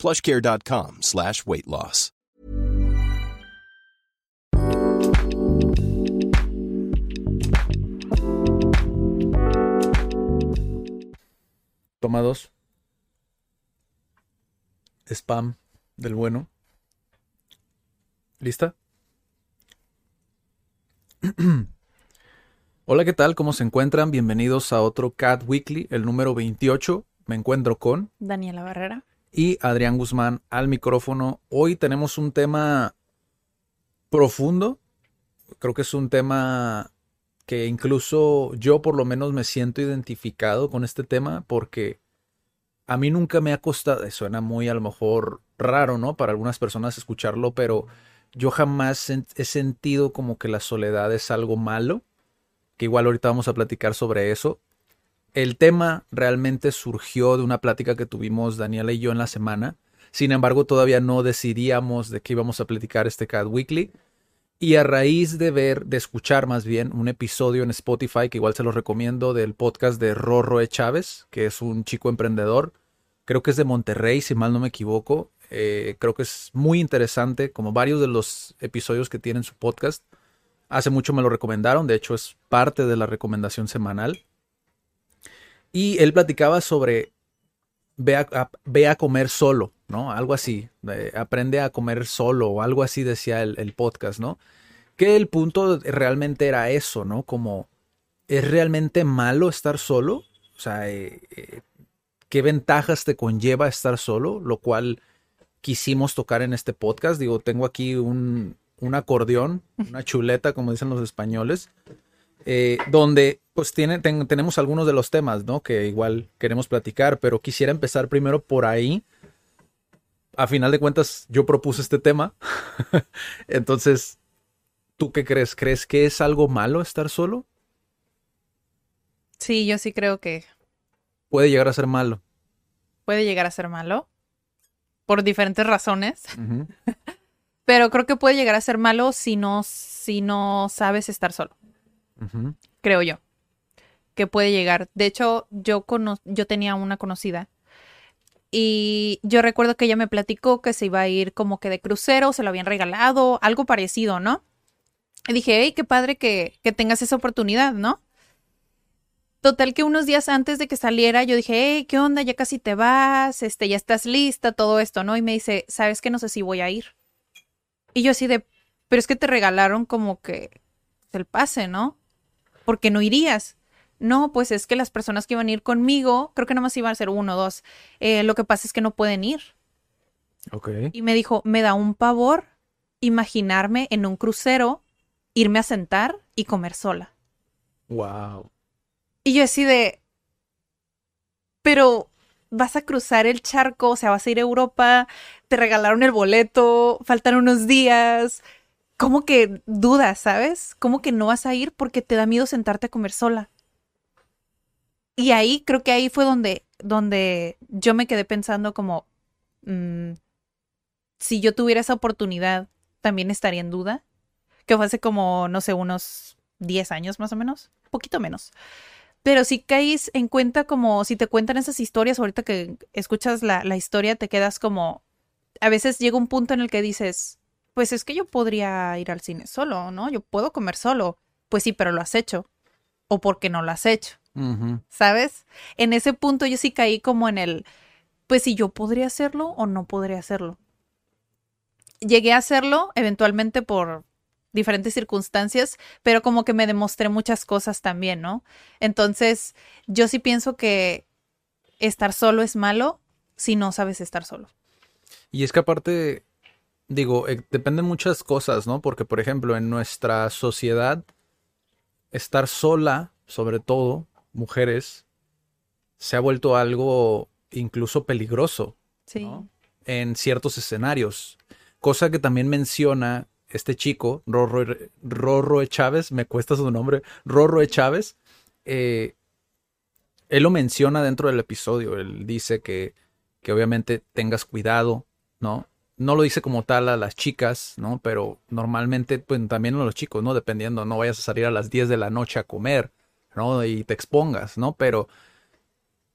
plushcare.com slash weight loss. Toma dos. Spam del bueno. ¿Lista? Hola, ¿qué tal? ¿Cómo se encuentran? Bienvenidos a otro Cat Weekly, el número 28. Me encuentro con Daniela Barrera. Y Adrián Guzmán al micrófono. Hoy tenemos un tema profundo. Creo que es un tema que incluso yo por lo menos me siento identificado con este tema porque a mí nunca me ha costado, suena muy a lo mejor raro, ¿no? Para algunas personas escucharlo, pero yo jamás he sentido como que la soledad es algo malo, que igual ahorita vamos a platicar sobre eso. El tema realmente surgió de una plática que tuvimos Daniela y yo en la semana. Sin embargo, todavía no decidíamos de qué íbamos a platicar este Cat Weekly. Y a raíz de ver, de escuchar más bien un episodio en Spotify, que igual se los recomiendo, del podcast de Rorro E. Chávez, que es un chico emprendedor. Creo que es de Monterrey, si mal no me equivoco. Eh, creo que es muy interesante, como varios de los episodios que tiene en su podcast. Hace mucho me lo recomendaron, de hecho es parte de la recomendación semanal. Y él platicaba sobre ve a, a- ve a comer solo, ¿no? Algo así. eh, aprende a comer solo o algo así decía el, el podcast, ¿no? Que el punto realmente era eso, ¿no? Como, ¿es realmente malo estar solo? O sea, eh, eh, ¿qué ventajas te conlleva estar solo? Lo cual quisimos tocar en este podcast. Digo, tengo aquí un, un acordeón, una chuleta, como dicen los españoles, eh, donde pues tiene, ten- tenemos algunos de los temas, ¿no? Que igual queremos platicar, pero quisiera empezar primero por ahí. A final de cuentas, yo propuse este tema. Entonces, ¿tú qué crees? ¿Crees que es algo malo estar solo? Sí, yo sí creo que Puede llegar a ser malo. puede llegar a ser malo por diferentes razones, pero creo que puede llegar a ser malo si no, si no sabes estar solo, Creo yo. Que puede llegar. De hecho, yo, cono- yo tenía una conocida y yo recuerdo que ella me platicó que se iba a ir como que de crucero, se lo habían regalado, algo parecido, ¿no? Y dije, hey, qué padre que, que tengas esa oportunidad, ¿no? Total que unos días antes de que saliera, yo dije, hey, ¿qué onda? Ya casi te vas, este, ya estás lista, todo esto, ¿no? Y me dice, ¿sabes que No sé si voy a ir. Y yo así de, pero es que te regalaron como que el pase, ¿no? ¿Por qué no irías? No, pues es que las personas que iban a ir conmigo, creo que nomás iban a ser uno o dos, eh, lo que pasa es que no pueden ir. Ok. Y me dijo, me da un pavor imaginarme en un crucero, irme a sentar y comer sola. Wow. Y yo así de, pero vas a cruzar el charco, o sea, vas a ir a Europa, te regalaron el boleto, faltan unos días. ¿Cómo que dudas, sabes? ¿Cómo que no vas a ir porque te da miedo sentarte a comer sola? Y ahí, creo que ahí fue donde, donde yo me quedé pensando como, mm, si yo tuviera esa oportunidad, también estaría en duda. Que fue hace como, no sé, unos 10 años más o menos, poquito menos. Pero si caes en cuenta como si te cuentan esas historias, ahorita que escuchas la, la historia, te quedas como, a veces llega un punto en el que dices, pues es que yo podría ir al cine solo, ¿no? Yo puedo comer solo. Pues sí, pero lo has hecho. O porque no lo has hecho. ¿sabes? En ese punto yo sí caí como en el, pues si yo podría hacerlo o no podría hacerlo. Llegué a hacerlo eventualmente por diferentes circunstancias, pero como que me demostré muchas cosas también, ¿no? Entonces, yo sí pienso que estar solo es malo si no sabes estar solo. Y es que aparte, digo, eh, dependen muchas cosas, ¿no? Porque, por ejemplo, en nuestra sociedad, estar sola, sobre todo, mujeres, se ha vuelto algo incluso peligroso Sí. ¿no? en ciertos escenarios. cosa que también menciona este chico, Rorro, Rorro Chávez, me cuesta su nombre, Rorro Chávez, eh, él lo menciona dentro del episodio, él dice que, que obviamente tengas cuidado, ¿no? No lo dice como tal a las chicas, ¿no? Pero normalmente, pues también a los chicos, ¿no? Dependiendo, no vayas a salir a las 10 de la noche a comer, ¿no? Y te expongas, ¿no? Pero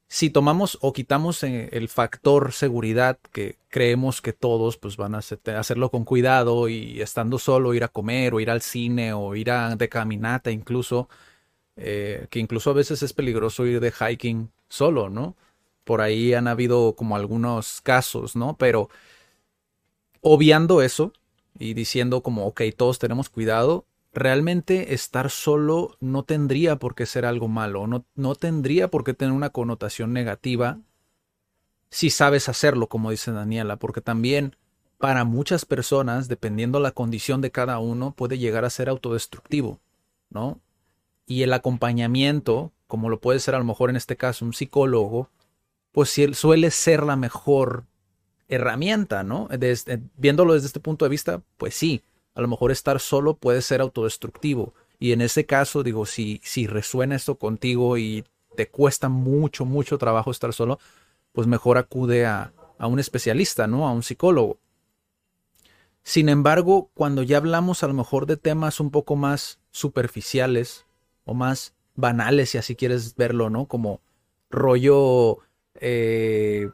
si tomamos o quitamos eh, el factor seguridad que creemos que todos pues van a hacerlo con cuidado y estando solo ir a comer o ir al cine o ir a de caminata incluso eh, que incluso a veces es peligroso ir de hiking solo no por ahí han habido como algunos casos no pero obviando eso y diciendo como ok todos tenemos cuidado realmente estar solo no tendría por qué ser algo malo, no, no tendría por qué tener una connotación negativa si sabes hacerlo, como dice Daniela, porque también para muchas personas, dependiendo la condición de cada uno, puede llegar a ser autodestructivo, ¿no? Y el acompañamiento, como lo puede ser a lo mejor en este caso un psicólogo, pues suele ser la mejor herramienta, ¿no? viéndolo desde este punto de vista, pues sí, a lo mejor estar solo puede ser autodestructivo. Y en ese caso, digo, si, si resuena esto contigo y te cuesta mucho, mucho trabajo estar solo, pues mejor acude a, a un especialista, ¿no? A un psicólogo. Sin embargo, cuando ya hablamos a lo mejor de temas un poco más superficiales o más banales, si así quieres verlo, ¿no? Como rollo eh,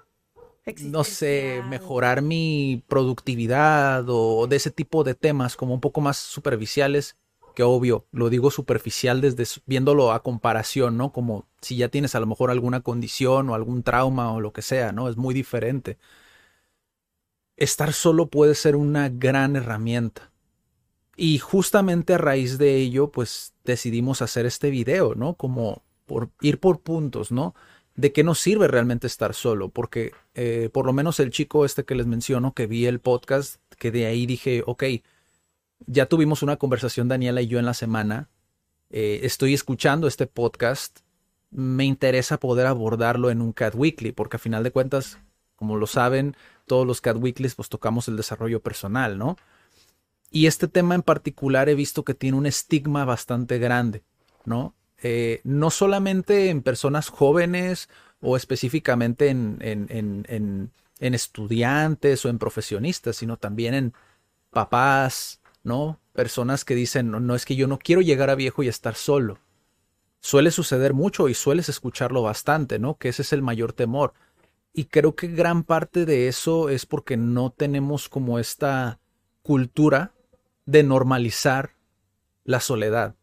no sé, mejorar mi productividad o de ese tipo de temas como un poco más superficiales, que obvio, lo digo superficial desde viéndolo a comparación, ¿no? Como si ya tienes a lo mejor alguna condición o algún trauma o lo que sea, ¿no? Es muy diferente. Estar solo puede ser una gran herramienta. Y justamente a raíz de ello, pues decidimos hacer este video, ¿no? Como por ir por puntos, ¿no? De qué nos sirve realmente estar solo, porque eh, por lo menos el chico este que les menciono, que vi el podcast, que de ahí dije, ok, ya tuvimos una conversación Daniela y yo en la semana, eh, estoy escuchando este podcast, me interesa poder abordarlo en un Cat Weekly, porque a final de cuentas, como lo saben, todos los Cat Weeklies pues tocamos el desarrollo personal, ¿no? Y este tema en particular he visto que tiene un estigma bastante grande, ¿no? Eh, no solamente en personas jóvenes o específicamente en, estudiantes o en profesionistas, sino también en papás, ¿no? Personas que dicen, no, no es que yo no quiero llegar a viejo y estar solo. Suele suceder mucho y sueles escucharlo bastante, ¿no? Que ese es el mayor temor. Y creo que gran parte de eso es porque no tenemos como esta cultura de normalizar la soledad.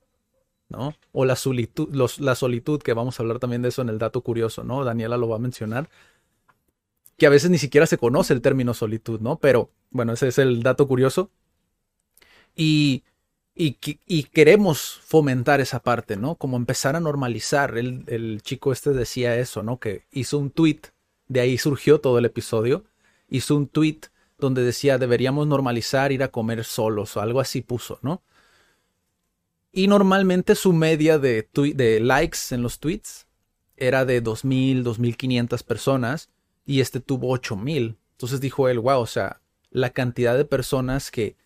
O la solitud, la solitud, que vamos a hablar también de eso en el dato curioso, ¿no? Daniela lo va a mencionar. Que a veces ni siquiera se conoce el término solitud, ¿no? Pero bueno, ese es el dato curioso. Y, y, y queremos fomentar esa parte, ¿no? Como empezar a normalizar. El, el chico este decía eso, ¿no? Que hizo un tweet, de ahí surgió todo el episodio. Hizo un tweet donde decía deberíamos normalizar ir a comer solos o algo así puso, ¿no? Y normalmente su media de, de likes en los tweets era de 2.000, 2.500 personas y este tuvo 8.000. Entonces dijo él, wow, o sea, la cantidad de personas que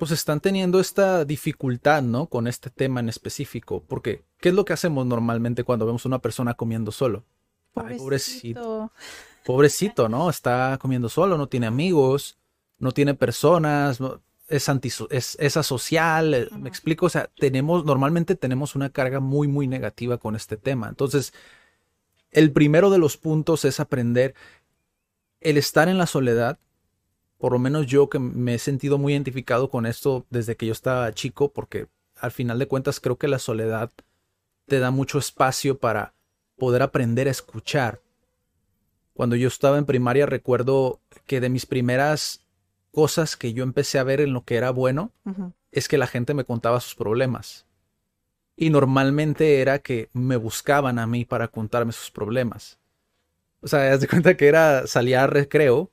pues están teniendo esta dificultad, ¿no? Con este tema en específico. Porque, ¿qué es lo que hacemos normalmente cuando vemos a una persona comiendo solo? Pobrecito. Pobrecito, ¿no? Está comiendo solo, no tiene amigos, no tiene personas, es, anti, es, asocial, eh, me explico, o sea, tenemos, normalmente tenemos una carga muy, muy negativa con este tema. Entonces, el primero de los puntos es aprender el estar en la soledad, por lo menos yo que me he sentido muy identificado con esto desde que yo estaba chico, porque al final de cuentas creo que la soledad te da mucho espacio para poder aprender a escuchar. Cuando yo estaba en primaria recuerdo que de mis primeras cosas que yo empecé a ver en lo que era bueno es que la gente me contaba sus problemas. Y normalmente era que me buscaban a mí para contarme sus problemas. O sea, haz de cuenta que era, salía a recreo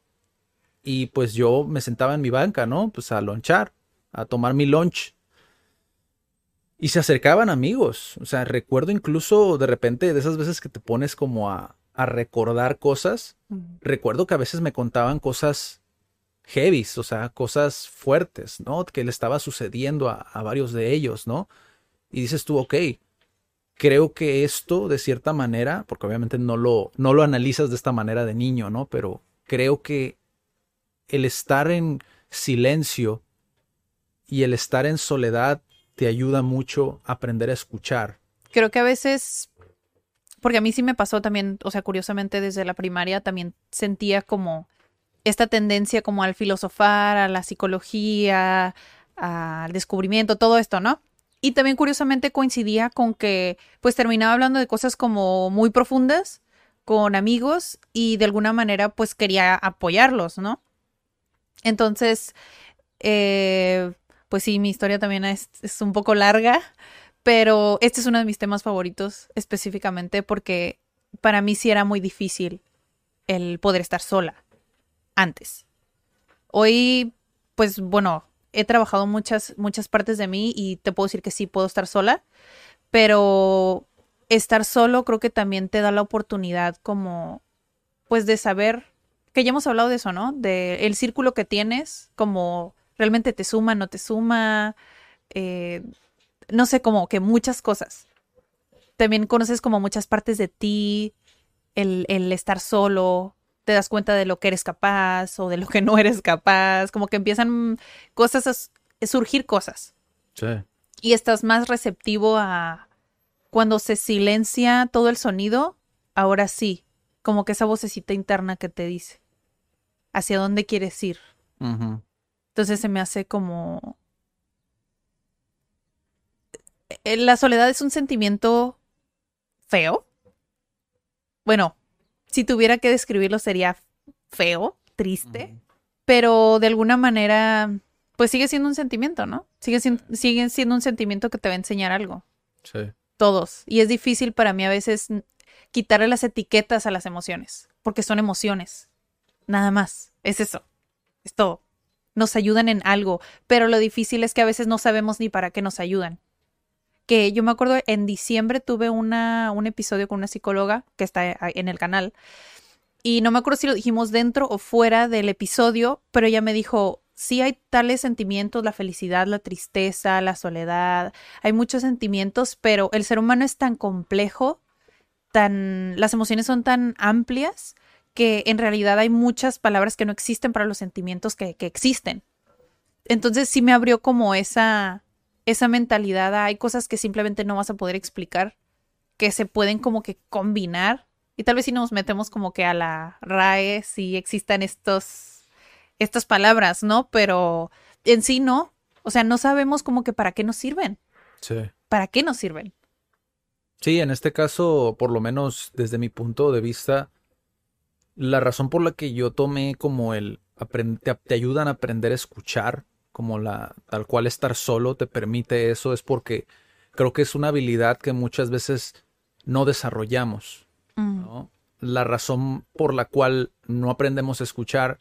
y pues yo me sentaba en mi banca, ¿no? Pues a lonchar, a tomar mi lunch. Y se acercaban amigos. O sea, recuerdo incluso de repente de esas veces que te pones como a, a recordar cosas. Recuerdo que a veces me contaban cosas heavies, o sea, cosas fuertes, ¿no? Que le estaba sucediendo a, varios de ellos, ¿no? Y dices tú, ok, creo que esto de cierta manera, porque obviamente no lo, no lo analizas de esta manera de niño, ¿no? Pero creo que el estar en silencio y el estar en soledad te ayuda mucho a aprender a escuchar. Creo que a veces, porque a mí sí me pasó también, o sea, curiosamente desde la primaria también sentía como esta tendencia como al filosofar, a la psicología, al descubrimiento, todo esto, ¿no? Y también curiosamente coincidía con que pues terminaba hablando de cosas como muy profundas con amigos y de alguna manera pues quería apoyarlos, ¿no? Entonces, eh, pues sí, mi historia también es, es un poco larga, pero este es uno de mis temas favoritos específicamente porque para mí sí era muy difícil el poder estar sola antes. Hoy, pues bueno, he trabajado muchas, muchas partes de mí y te puedo decir que sí puedo estar sola, pero estar solo creo que también te da la oportunidad como, pues de saber, que ya hemos hablado de eso, ¿no? De el círculo que tienes, como realmente te suma, no te suma, eh, no sé, como que muchas cosas. También conoces como muchas partes de ti, el, el estar solo, te das cuenta de lo que eres capaz o de lo que no eres capaz, como que empiezan cosas a surgir cosas. Sí. Y estás más receptivo a cuando se silencia todo el sonido, ahora sí, como que esa vocecita interna que te dice hacia dónde quieres ir. Entonces se me hace como... Eh, la soledad es un sentimiento feo. Bueno, si tuviera que describirlo sería feo, triste, pero de alguna manera, pues sigue siendo un sentimiento, ¿no? Sigue, sigue siendo un sentimiento que te va a enseñar algo. Sí. Todos. Y es difícil para mí a veces quitarle las etiquetas a las emociones, porque son emociones. Nada más. Es eso. Es todo. Nos ayudan en algo, pero lo difícil es que a veces no sabemos ni para qué nos ayudan que yo me acuerdo en diciembre tuve una, un episodio con una psicóloga que está en el canal y no me acuerdo si lo dijimos dentro o fuera del episodio, pero ella me dijo, sí hay tales sentimientos, la felicidad, la tristeza, la soledad, hay muchos sentimientos, pero el ser humano es tan complejo, tan, las emociones son tan amplias que en realidad hay muchas palabras que no existen para los sentimientos que, que existen. Entonces sí me abrió como esa, esa mentalidad, hay cosas que simplemente no vas a poder explicar, que se pueden como que combinar. Y tal vez si nos metemos como que a la RAE, si existan estos, estas palabras, ¿no? Pero en sí no. O sea, no sabemos como que para qué nos sirven. Sí. ¿Para qué nos sirven? Sí, en este caso, por lo menos desde mi punto de vista, la razón por la que yo tomé como el te, te ayudan a aprender a escuchar como la tal cual estar solo te permite eso, es porque creo que es una habilidad que muchas veces no desarrollamos. Mm. La razón por la cual no aprendemos a escuchar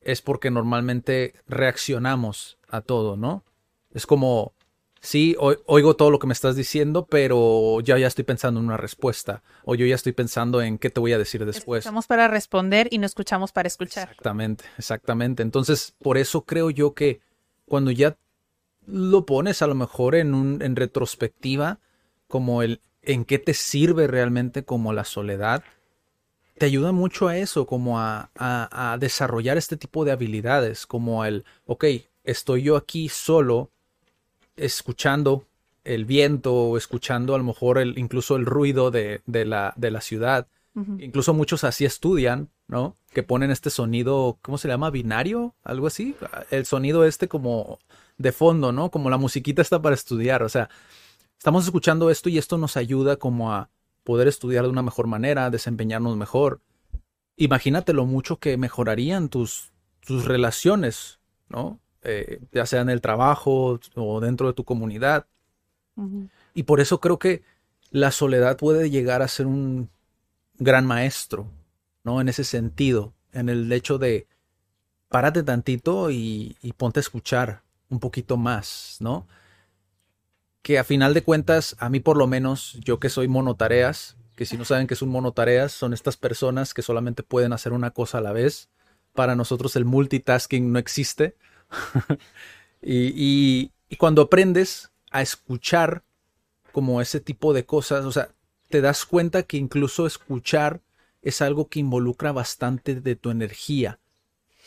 es porque normalmente reaccionamos a todo, ¿no? Es como, sí, oigo todo lo que me estás diciendo, pero ya ya estoy pensando en una respuesta, o yo ya estoy pensando en qué te voy a decir después. Escuchamos para responder y no escuchamos para escuchar. Exactamente, exactamente. Entonces, por eso creo yo que cuando ya lo pones a lo mejor en un en retrospectiva como el en qué te sirve realmente como la soledad te ayuda mucho a eso como a, a, desarrollar este tipo de habilidades como el ok estoy yo aquí solo escuchando el viento o escuchando a lo mejor el, incluso el ruido de, de, la, de la ciudad incluso muchos así estudian ¿no? Que ponen este sonido, ¿cómo se llama? Binario, algo así. El sonido este como de fondo, ¿no? Como la musiquita está para estudiar. O sea, estamos escuchando esto y esto nos ayuda como a poder estudiar de una mejor manera, desempeñarnos mejor. Imagínate lo mucho que mejorarían tus, tus relaciones, ¿no? Eh, ya sea en el trabajo o dentro de tu comunidad. Y por eso creo que la soledad puede llegar a ser un gran maestro, ¿no? En ese sentido, en el hecho de párate tantito y, ponte a escuchar un poquito más, ¿no? Que a final de cuentas, a mí por lo menos, yo que soy monotareas, que si no saben que es un monotareas, son estas personas que solamente pueden hacer una cosa a la vez, para nosotros el multitasking no existe. y, y cuando aprendes a escuchar como ese tipo de cosas, o sea, te das cuenta que incluso escuchar es algo que involucra bastante de tu energía.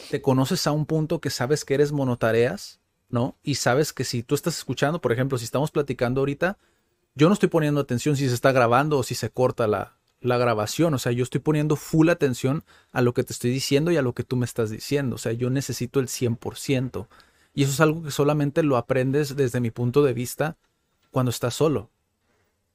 Te conoces a un punto que sabes que eres monotareas, ¿no? Y sabes que si tú estás escuchando, por ejemplo, si estamos platicando ahorita, yo no estoy poniendo atención si se está grabando o si se corta la, la grabación. O sea, yo estoy poniendo full atención a lo que te estoy diciendo y a lo que tú me estás diciendo. O sea, yo necesito el 100%. Y eso es algo que solamente lo aprendes desde mi punto de vista cuando estás solo.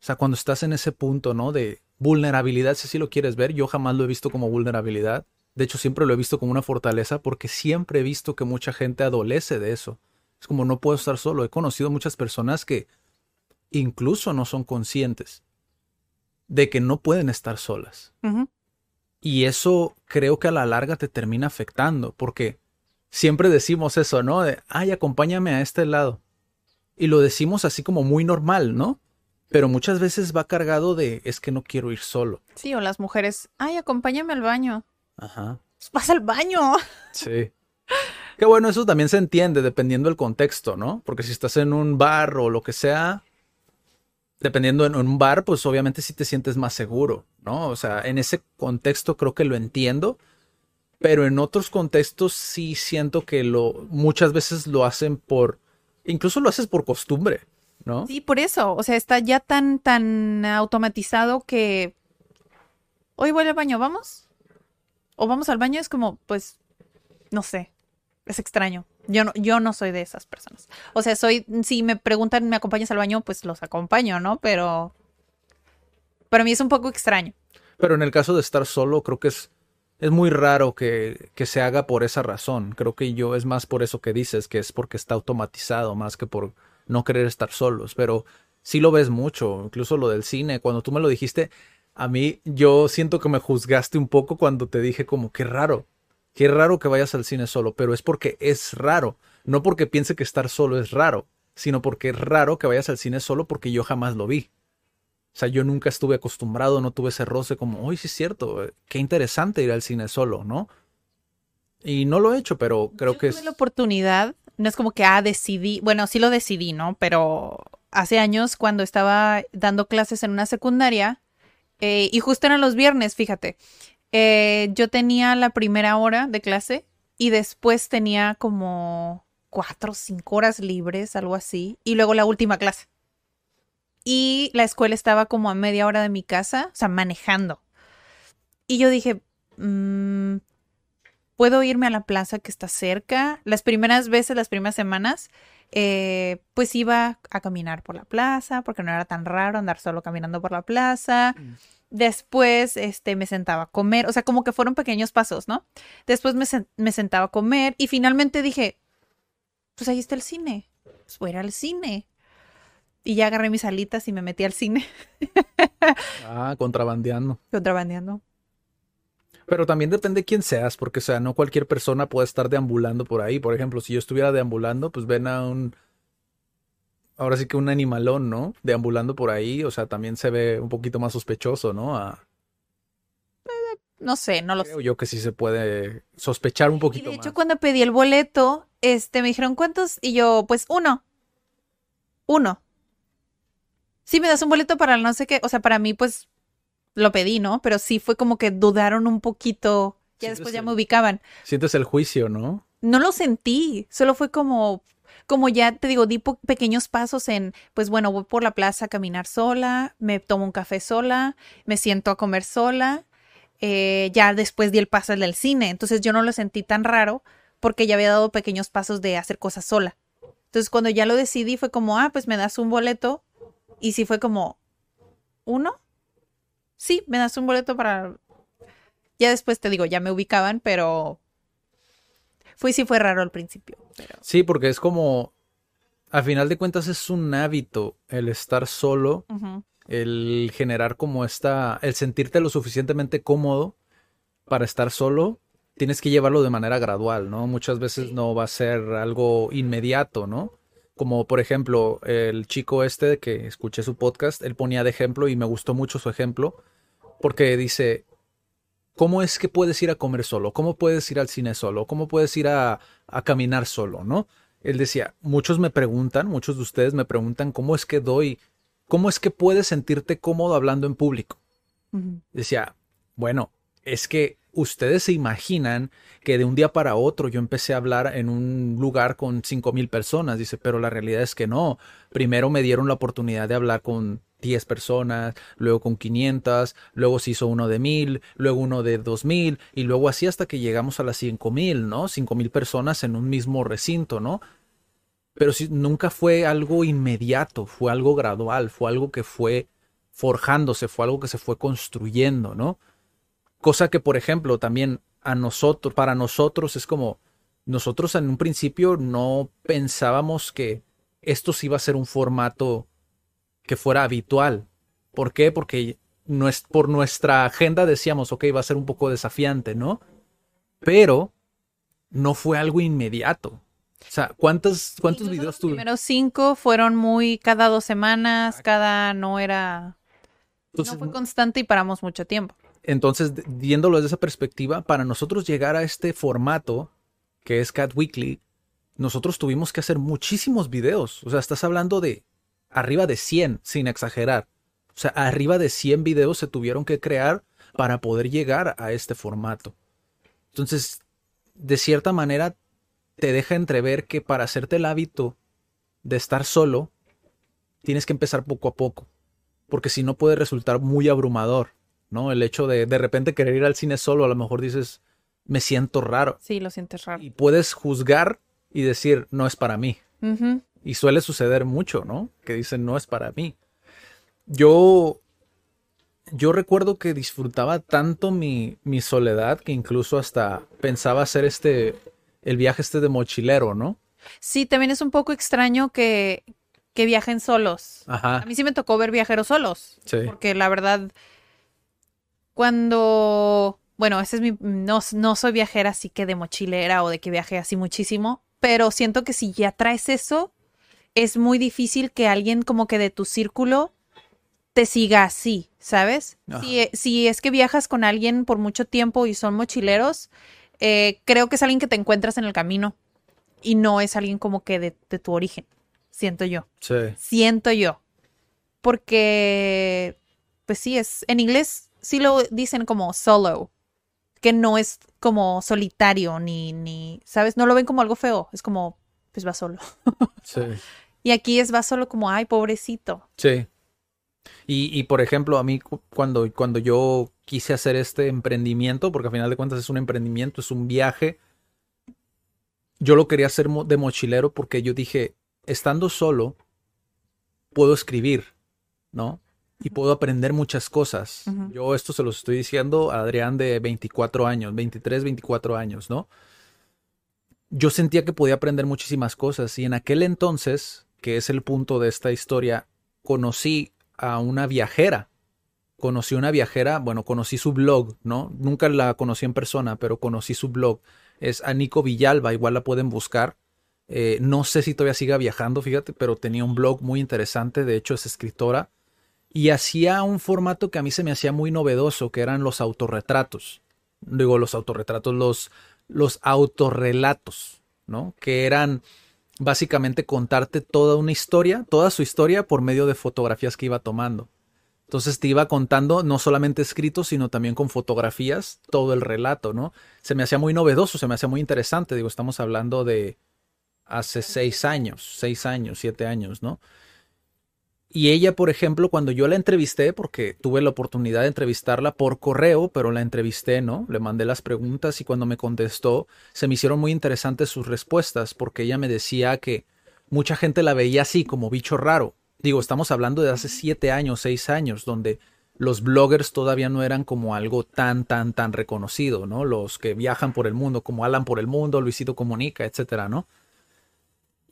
O sea, cuando estás en ese punto, ¿no? De vulnerabilidad, si así lo quieres ver, yo jamás lo he visto como vulnerabilidad. De hecho, siempre lo he visto como una fortaleza porque siempre he visto que mucha gente adolece de eso. Es como no puedo estar solo. He conocido muchas personas que incluso no son conscientes de que no pueden estar solas. Y eso creo que a la larga te termina afectando porque siempre decimos eso, ¿no? De, ay, acompáñame a este lado. Y lo decimos así como muy normal, ¿no? Pero muchas veces va cargado de, es que no quiero ir solo. Sí, o las mujeres, ay, acompáñame al baño. Ajá. Vas al baño. Sí. Qué bueno, eso también se entiende dependiendo del contexto, ¿no? Porque si estás en un bar o lo que sea, dependiendo en un bar, pues obviamente sí te sientes más seguro, ¿no? O sea, en ese contexto creo que lo entiendo, pero en otros contextos sí siento que lo muchas veces lo hacen por incluso lo haces por costumbre, ¿no? Sí, por eso, o sea, está ya tan tan automatizado que hoy voy al baño, ¿vamos? O vamos al baño es como pues no sé, es extraño. Yo no, yo no soy de esas personas. O sea, soy, si me preguntan, ¿me acompañas al baño? Pues los acompaño, ¿no? Pero para mí es un poco extraño. Pero en el caso de estar solo, creo que es es muy raro que, que, se haga por esa razón. Creo que yo es más por eso que dices, que es porque está automatizado, más que por no querer estar solos. Pero sí lo ves mucho, incluso lo del cine. Cuando tú me lo dijiste, a mí yo siento que me juzgaste un poco cuando te dije como qué raro, qué raro que vayas al cine solo, pero es porque es raro, no porque piense que estar solo es raro, sino porque es raro que vayas al cine solo porque yo jamás lo vi. O sea, yo nunca estuve acostumbrado, no tuve ese roce como, uy, sí es cierto, eh, qué interesante ir al cine solo, ¿no? Y no lo he hecho, pero creo yo que tuve es... la oportunidad, no es como que, ah, decidí, bueno, sí lo decidí, ¿no? Pero hace años cuando estaba dando clases en una secundaria, eh, y justo eran los viernes, fíjate, eh, yo tenía la primera hora de clase y después tenía como cuatro o cinco horas libres, algo así, y luego la última clase y la escuela estaba como a media hora de mi casa, o sea, manejando. Y yo dije, mmm, ¿puedo irme a la plaza que está cerca? Las primeras veces, las primeras semanas, eh, pues iba a caminar por la plaza, porque no era tan raro andar solo caminando por la plaza. Mm. Después, este, me sentaba a comer, o sea, como que fueron pequeños pasos, ¿no? Después me, me sentaba a comer y finalmente dije, pues ahí está el cine, pues voy a ir al cine. Y ya agarré mis alitas y me metí al cine. ah, contrabandeando. Contrabandeando. Pero también depende quién seas, porque, o sea, no cualquier persona puede estar deambulando por ahí. Por ejemplo, si yo estuviera deambulando, pues ven a un. Ahora sí que un animalón, ¿no? Deambulando por ahí, o sea, también se ve un poquito más sospechoso, ¿no? A... No sé, no lo Creo sé. yo que sí se puede sospechar un poquito y de hecho, más. cuando pedí el boleto, este, me dijeron, ¿cuántos? Y yo, pues, uno. Uno sí, me das un boleto para no sé qué, o sea, para mí pues lo pedí, ¿no? Pero sí fue como que dudaron un poquito, ya después ya me ubicaban. Sientes el juicio, ¿no? No lo sentí, solo fue como, como ya te digo, di pequeños pasos en, pues bueno, voy por la plaza a caminar sola, me tomo un café sola, me siento a comer sola, eh, ya después di el paso del cine, entonces yo no lo sentí tan raro porque ya había dado pequeños pasos de hacer cosas sola. Entonces cuando ya lo decidí fue como, ah, pues me das un boleto y sí fue como, ¿uno? Sí, me das un boleto para... Ya después te digo, ya me ubicaban, pero... Fue sí fue raro al principio. Sí, porque es como... A final de cuentas es un hábito el estar solo, el generar como esta, el sentirte lo suficientemente cómodo para estar solo, tienes que llevarlo de manera gradual, ¿no? Muchas veces no va a ser algo inmediato, ¿no? Como por ejemplo, el chico este que escuché su podcast, él ponía de ejemplo y me gustó mucho su ejemplo, porque dice, ¿cómo es que puedes ir a comer solo? ¿Cómo puedes ir al cine solo? ¿Cómo puedes ir a, a caminar solo? ¿No? Él decía, muchos me preguntan, muchos de ustedes me preguntan cómo es que doy, cómo es que puedes sentirte cómodo hablando en público. Decía, bueno, es que ustedes se imaginan que de un día para otro yo empecé a hablar en un lugar con cinco mil personas, dice, pero la realidad es que no. Primero me dieron la oportunidad de hablar con 10 personas, luego con 500, luego se hizo uno de 1000, luego uno de 2000 y luego así hasta que llegamos a las 5000, ¿no? 5000 personas en un mismo recinto, ¿no? Pero si, nunca fue algo inmediato, fue algo gradual, fue algo que fue forjándose, fue algo que se fue construyendo, ¿no? Cosa que, por ejemplo, también a nosotros, para nosotros es como, nosotros en un principio no pensábamos que esto sí iba a ser un formato que fuera habitual. ¿Por qué? Porque no es, por nuestra agenda decíamos, ok, va a ser un poco desafiante, ¿no? Pero no fue algo inmediato. O sea, ¿cuántos, cuántos videos tú? Los primeros cinco fueron muy cada dos semanas, cada no era. no fue constante y paramos mucho tiempo. Entonces, viéndolo desde esa perspectiva, para nosotros llegar a este formato, que es Cat Weekly, nosotros tuvimos que hacer muchísimos videos. O sea, estás hablando de arriba de 100, sin exagerar. O sea, arriba de 100 videos se tuvieron que crear para poder llegar a este formato. Entonces, de cierta manera, te deja entrever que para hacerte el hábito de estar solo, tienes que empezar poco a poco. Porque si no puede resultar muy abrumador. ¿no? El hecho de de repente querer ir al cine solo, a lo mejor dices, me siento raro. Sí, lo sientes raro. Y puedes juzgar y decir, no es para mí. Y suele suceder mucho, ¿no? Que dicen, no es para mí. Yo, yo recuerdo que disfrutaba tanto mi, mi soledad que incluso hasta pensaba hacer este, el viaje este de mochilero, ¿no? Sí, también es un poco extraño que, que viajen solos. Ajá. A mí sí me tocó ver viajeros solos. Sí. Porque la verdad, cuando, bueno, ese es mi, no, no soy viajera así que de mochilera o de que viaje así muchísimo, pero siento que si ya traes eso, es muy difícil que alguien como que de tu círculo te siga así, ¿sabes? Si, si, es que viajas con alguien por mucho tiempo y son mochileros, eh, creo que es alguien que te encuentras en el camino y no es alguien como que de, de tu origen, siento yo. Sí. Siento yo. Porque, pues sí, es, en inglés sí lo dicen como solo, que no es como solitario ni, ni, ¿sabes? No lo ven como algo feo, es como, pues va solo. sí. Y aquí es va solo como, ay, pobrecito. Sí. Y, y, por ejemplo, a mí cuando, cuando yo quise hacer este emprendimiento, porque al final de cuentas es un emprendimiento, es un viaje, yo lo quería hacer de mochilero porque yo dije, estando solo, puedo escribir, ¿no? y puedo aprender muchas cosas. Yo esto se los estoy diciendo a Adrián de 24 años, 23, 24 años, ¿no? Yo sentía que podía aprender muchísimas cosas y en aquel entonces, que es el punto de esta historia, conocí a una viajera. Conocí una viajera, bueno, conocí su blog, ¿no? Nunca la conocí en persona, pero conocí su blog. Es Anico Villalba, igual la pueden buscar. Eh, no sé si todavía siga viajando, fíjate, pero tenía un blog muy interesante, de hecho es escritora y hacía un formato que a mí se me hacía muy novedoso, que eran los autorretratos. Digo, los autorretratos, los, los autorrelatos, ¿no? Que eran básicamente contarte toda una historia, toda su historia por medio de fotografías que iba tomando. Entonces te iba contando no solamente escrito, sino también con fotografías, todo el relato, ¿no? Se me hacía muy novedoso, se me hacía muy interesante. Digo, estamos hablando de hace seis años, seis años, siete años, ¿no? Y ella, por ejemplo, cuando yo la entrevisté, porque tuve la oportunidad de entrevistarla por correo, pero la entrevisté, ¿no? Le mandé las preguntas y cuando me contestó, se me hicieron muy interesantes sus respuestas, porque ella me decía que mucha gente la veía así, como bicho raro. Digo, estamos hablando de hace siete años, seis años, donde los bloggers todavía no eran como algo tan, tan, tan reconocido, ¿no? Los que viajan por el mundo, como Alan por el mundo, Luisito Comunica, etcétera, ¿no?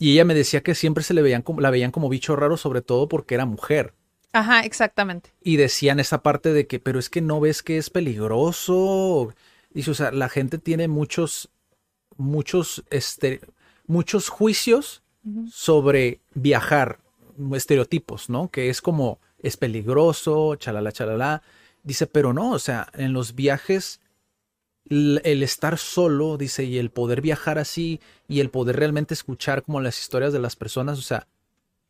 Y ella me decía que siempre se le veían como, la veían como bicho raro, sobre todo porque era mujer. Ajá, exactamente. Y decían esa parte de que, pero es que no ves que es peligroso. Dice, o sea, la gente tiene muchos, muchos, este, muchos juicios sobre viajar, estereotipos, ¿no? Que es como, es peligroso, chalala, chalala. Dice, pero no, o sea, en los viajes el, el estar solo, dice, y el poder viajar así, y el poder realmente escuchar como las historias de las personas, o sea,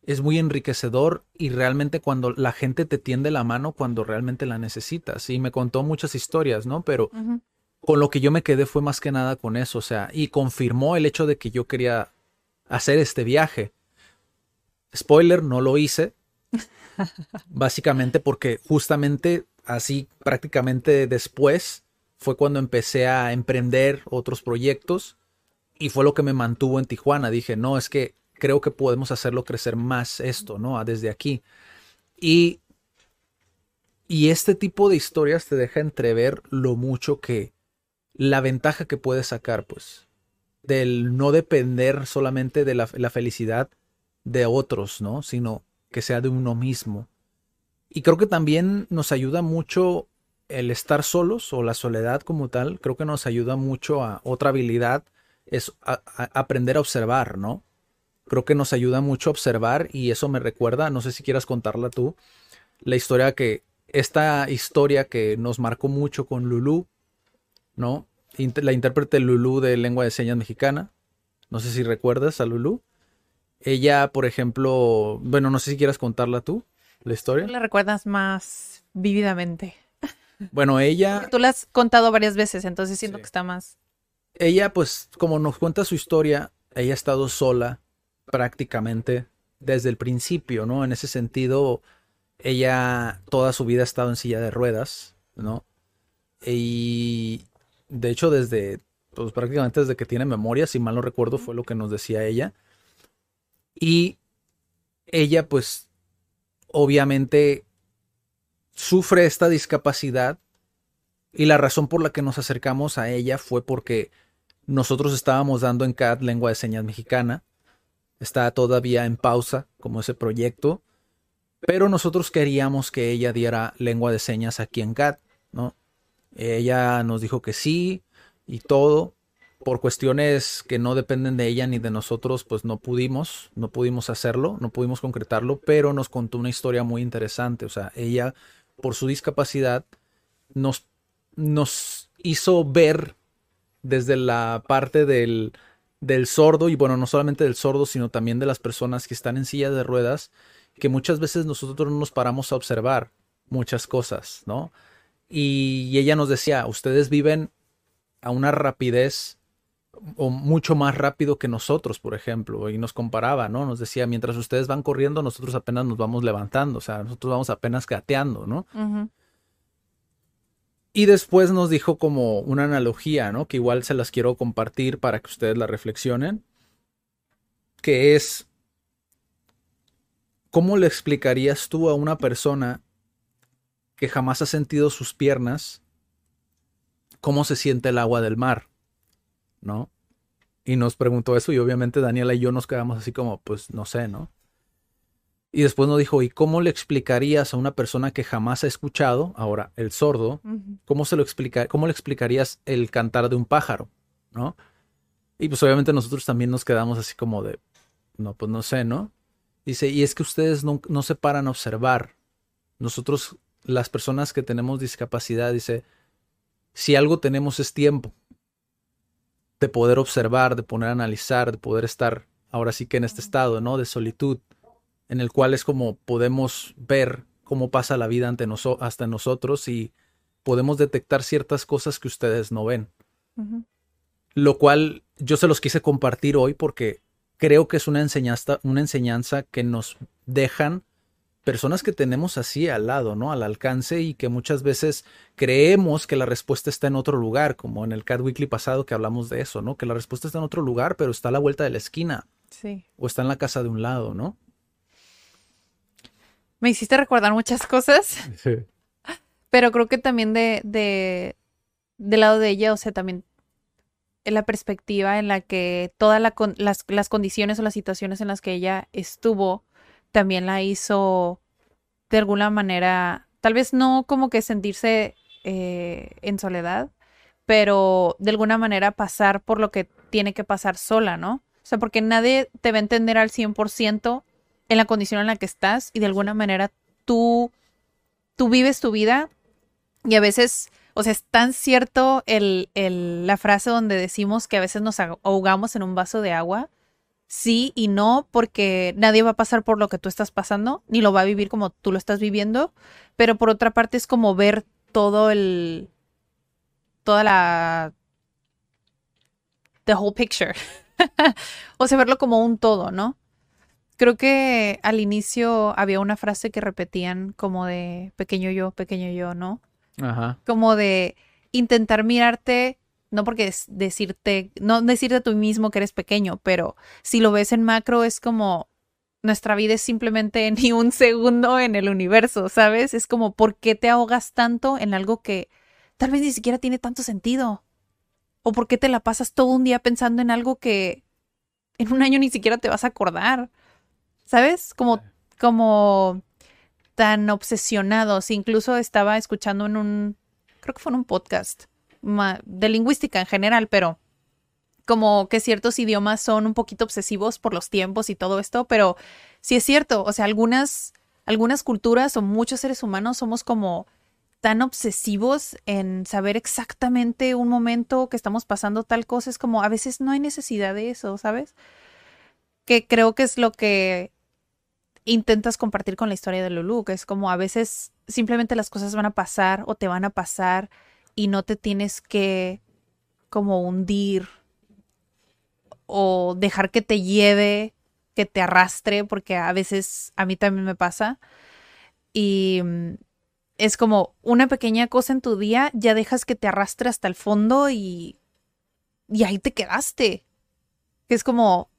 es muy enriquecedor y realmente cuando la gente te tiende la mano cuando realmente la necesitas. Y me contó muchas historias, ¿no? Pero con lo que yo me quedé fue más que nada con eso, o sea, y confirmó el hecho de que yo quería hacer este viaje. Spoiler, no lo hice. Básicamente porque justamente así prácticamente después fue cuando empecé a emprender otros proyectos y fue lo que me mantuvo en Tijuana. Dije, no, es que creo que podemos hacerlo crecer más esto, ¿no? Desde aquí. Y, y este tipo de historias te deja entrever lo mucho que la ventaja que puedes sacar, pues, del no depender solamente de la, la felicidad de otros, ¿no? Sino que sea de uno mismo. Y creo que también nos ayuda mucho el estar solos o la soledad como tal, creo que nos ayuda mucho a otra habilidad, es aprender a observar, ¿no? Creo que nos ayuda mucho a observar y eso me recuerda, no sé si quieras contarla tú, la historia que, esta historia que nos marcó mucho con Lulú, ¿no? La intérprete Lulú de lengua de señas mexicana, no sé si recuerdas a Lulú. Ella, por ejemplo, bueno, no sé si quieras contarla tú, la historia. La recuerdas más vívidamente. Bueno, ella, Tú la has contado varias veces, entonces siento Sí. que está más. ella, pues, como nos cuenta su historia, ella ha estado sola prácticamente desde el principio, ¿no? En ese sentido, ella toda su vida ha estado en silla de ruedas, ¿no? Y de hecho, desde, pues prácticamente desde que tiene memoria, si mal no recuerdo, fue lo que nos decía ella. Y ella, pues, obviamente sufre esta discapacidad y la razón por la que nos acercamos a ella fue porque nosotros estábamos dando en CAD lengua de señas mexicana. Está todavía en pausa como ese proyecto. Pero nosotros queríamos que ella diera lengua de señas aquí en CAD, ¿no? Ella nos dijo que sí y todo. Por cuestiones que no dependen de ella ni de nosotros, pues no pudimos, no pudimos hacerlo, no pudimos concretarlo, pero nos contó una historia muy interesante. O sea, ella, por su discapacidad, nos, nos hizo ver desde la parte del, del sordo, y bueno, no solamente del sordo, sino también de las personas que están en silla de ruedas, que muchas veces nosotros no nos paramos a observar muchas cosas, ¿no? Y, y ella nos decía, ustedes viven a una rapidez o mucho más rápido que nosotros, por ejemplo, y nos comparaba, ¿no? Nos decía, mientras ustedes van corriendo, nosotros apenas nos vamos levantando, o sea, nosotros vamos apenas gateando, ¿no? Y después nos dijo como una analogía, ¿no? Que igual se las quiero compartir para que ustedes la reflexionen. Que es, ¿cómo le explicarías tú a una persona que jamás ha sentido sus piernas cómo se siente el agua del mar? ¿No? Y nos preguntó eso y obviamente Daniela y yo nos quedamos así como, pues no sé, ¿no? Y después nos dijo, ¿y cómo le explicarías a una persona que jamás ha escuchado, ahora el sordo. ¿cómo se lo explica, cómo le explicarías el cantar de un pájaro? ¿No? Y pues obviamente nosotros también nos quedamos así como de, no, pues no sé, ¿no? Dice, y es que ustedes no, no se paran a observar. Nosotros, las personas que tenemos discapacidad, dice, si algo tenemos es tiempo de poder observar, de poder analizar, de poder estar ahora sí que en este estado, ¿no? De solitud, en el cual es como podemos ver cómo pasa la vida ante noso- hasta nosotros y podemos detectar ciertas cosas que ustedes no ven. Lo cual yo se los quise compartir hoy porque creo que es una enseñanza, una enseñanza que nos dejan personas que tenemos así al lado, ¿no? Al alcance y que muchas veces creemos que la respuesta está en otro lugar, como en el Cat Weekly pasado que hablamos de eso, ¿no? Que la respuesta está en otro lugar, pero está a la vuelta de la esquina Sí. o está en la casa de un lado, ¿no? Me hiciste recordar muchas cosas, pero creo que también de, de del lado de ella, o sea, también en la perspectiva en la que todas la las, las condiciones o las situaciones en las que ella estuvo también la hizo de alguna manera, tal vez no como que sentirse eh, en soledad, pero de alguna manera pasar por lo que tiene que pasar sola, ¿no? O sea, porque nadie te va a entender al 100% en la condición en la que estás y de alguna manera tú, tú vives tu vida y a veces O sea, es tan cierto el, el- la frase donde decimos que a veces nos ahogamos en un vaso de agua. Sí y no, porque nadie va a pasar por lo que tú estás pasando, ni lo va a vivir como tú lo estás viviendo. Pero por otra parte es como ver todo el. toda la. the whole picture. o sea, verlo como un todo, ¿no? Creo que al inicio había una frase que repetían como de pequeño yo, pequeño yo, ¿no? Ajá. como de intentar mirarte, no porque es decirte, no decirte a tú mismo que eres pequeño, pero si lo ves en macro es como nuestra vida es simplemente ni un segundo en el universo, ¿sabes? Es como, ¿por qué te ahogas tanto en algo que tal vez ni siquiera tiene tanto sentido? ¿O por qué te la pasas todo un día pensando en algo que en un año ni siquiera te vas a acordar? ¿Sabes? Como, como tan obsesionados. Incluso estaba escuchando en un, creo que fue en un podcast de lingüística en general, pero como que ciertos idiomas son un poquito obsesivos por los tiempos y todo esto, pero sí es cierto, o sea, algunas, algunas culturas o muchos seres humanos somos como tan obsesivos en saber exactamente un momento que estamos pasando tal cosa, es como a veces no hay necesidad de eso, ¿sabes? Que creo que es lo que intentas compartir con la historia de Lulu, que es como a veces simplemente las cosas van a pasar o te van a pasar y no te tienes que como hundir o dejar que te lleve, que te arrastre, porque a veces a mí también me pasa. Y mm, es como una pequeña cosa en tu día, ya dejas que te arrastre hasta el fondo y, y ahí te quedaste. Que es como...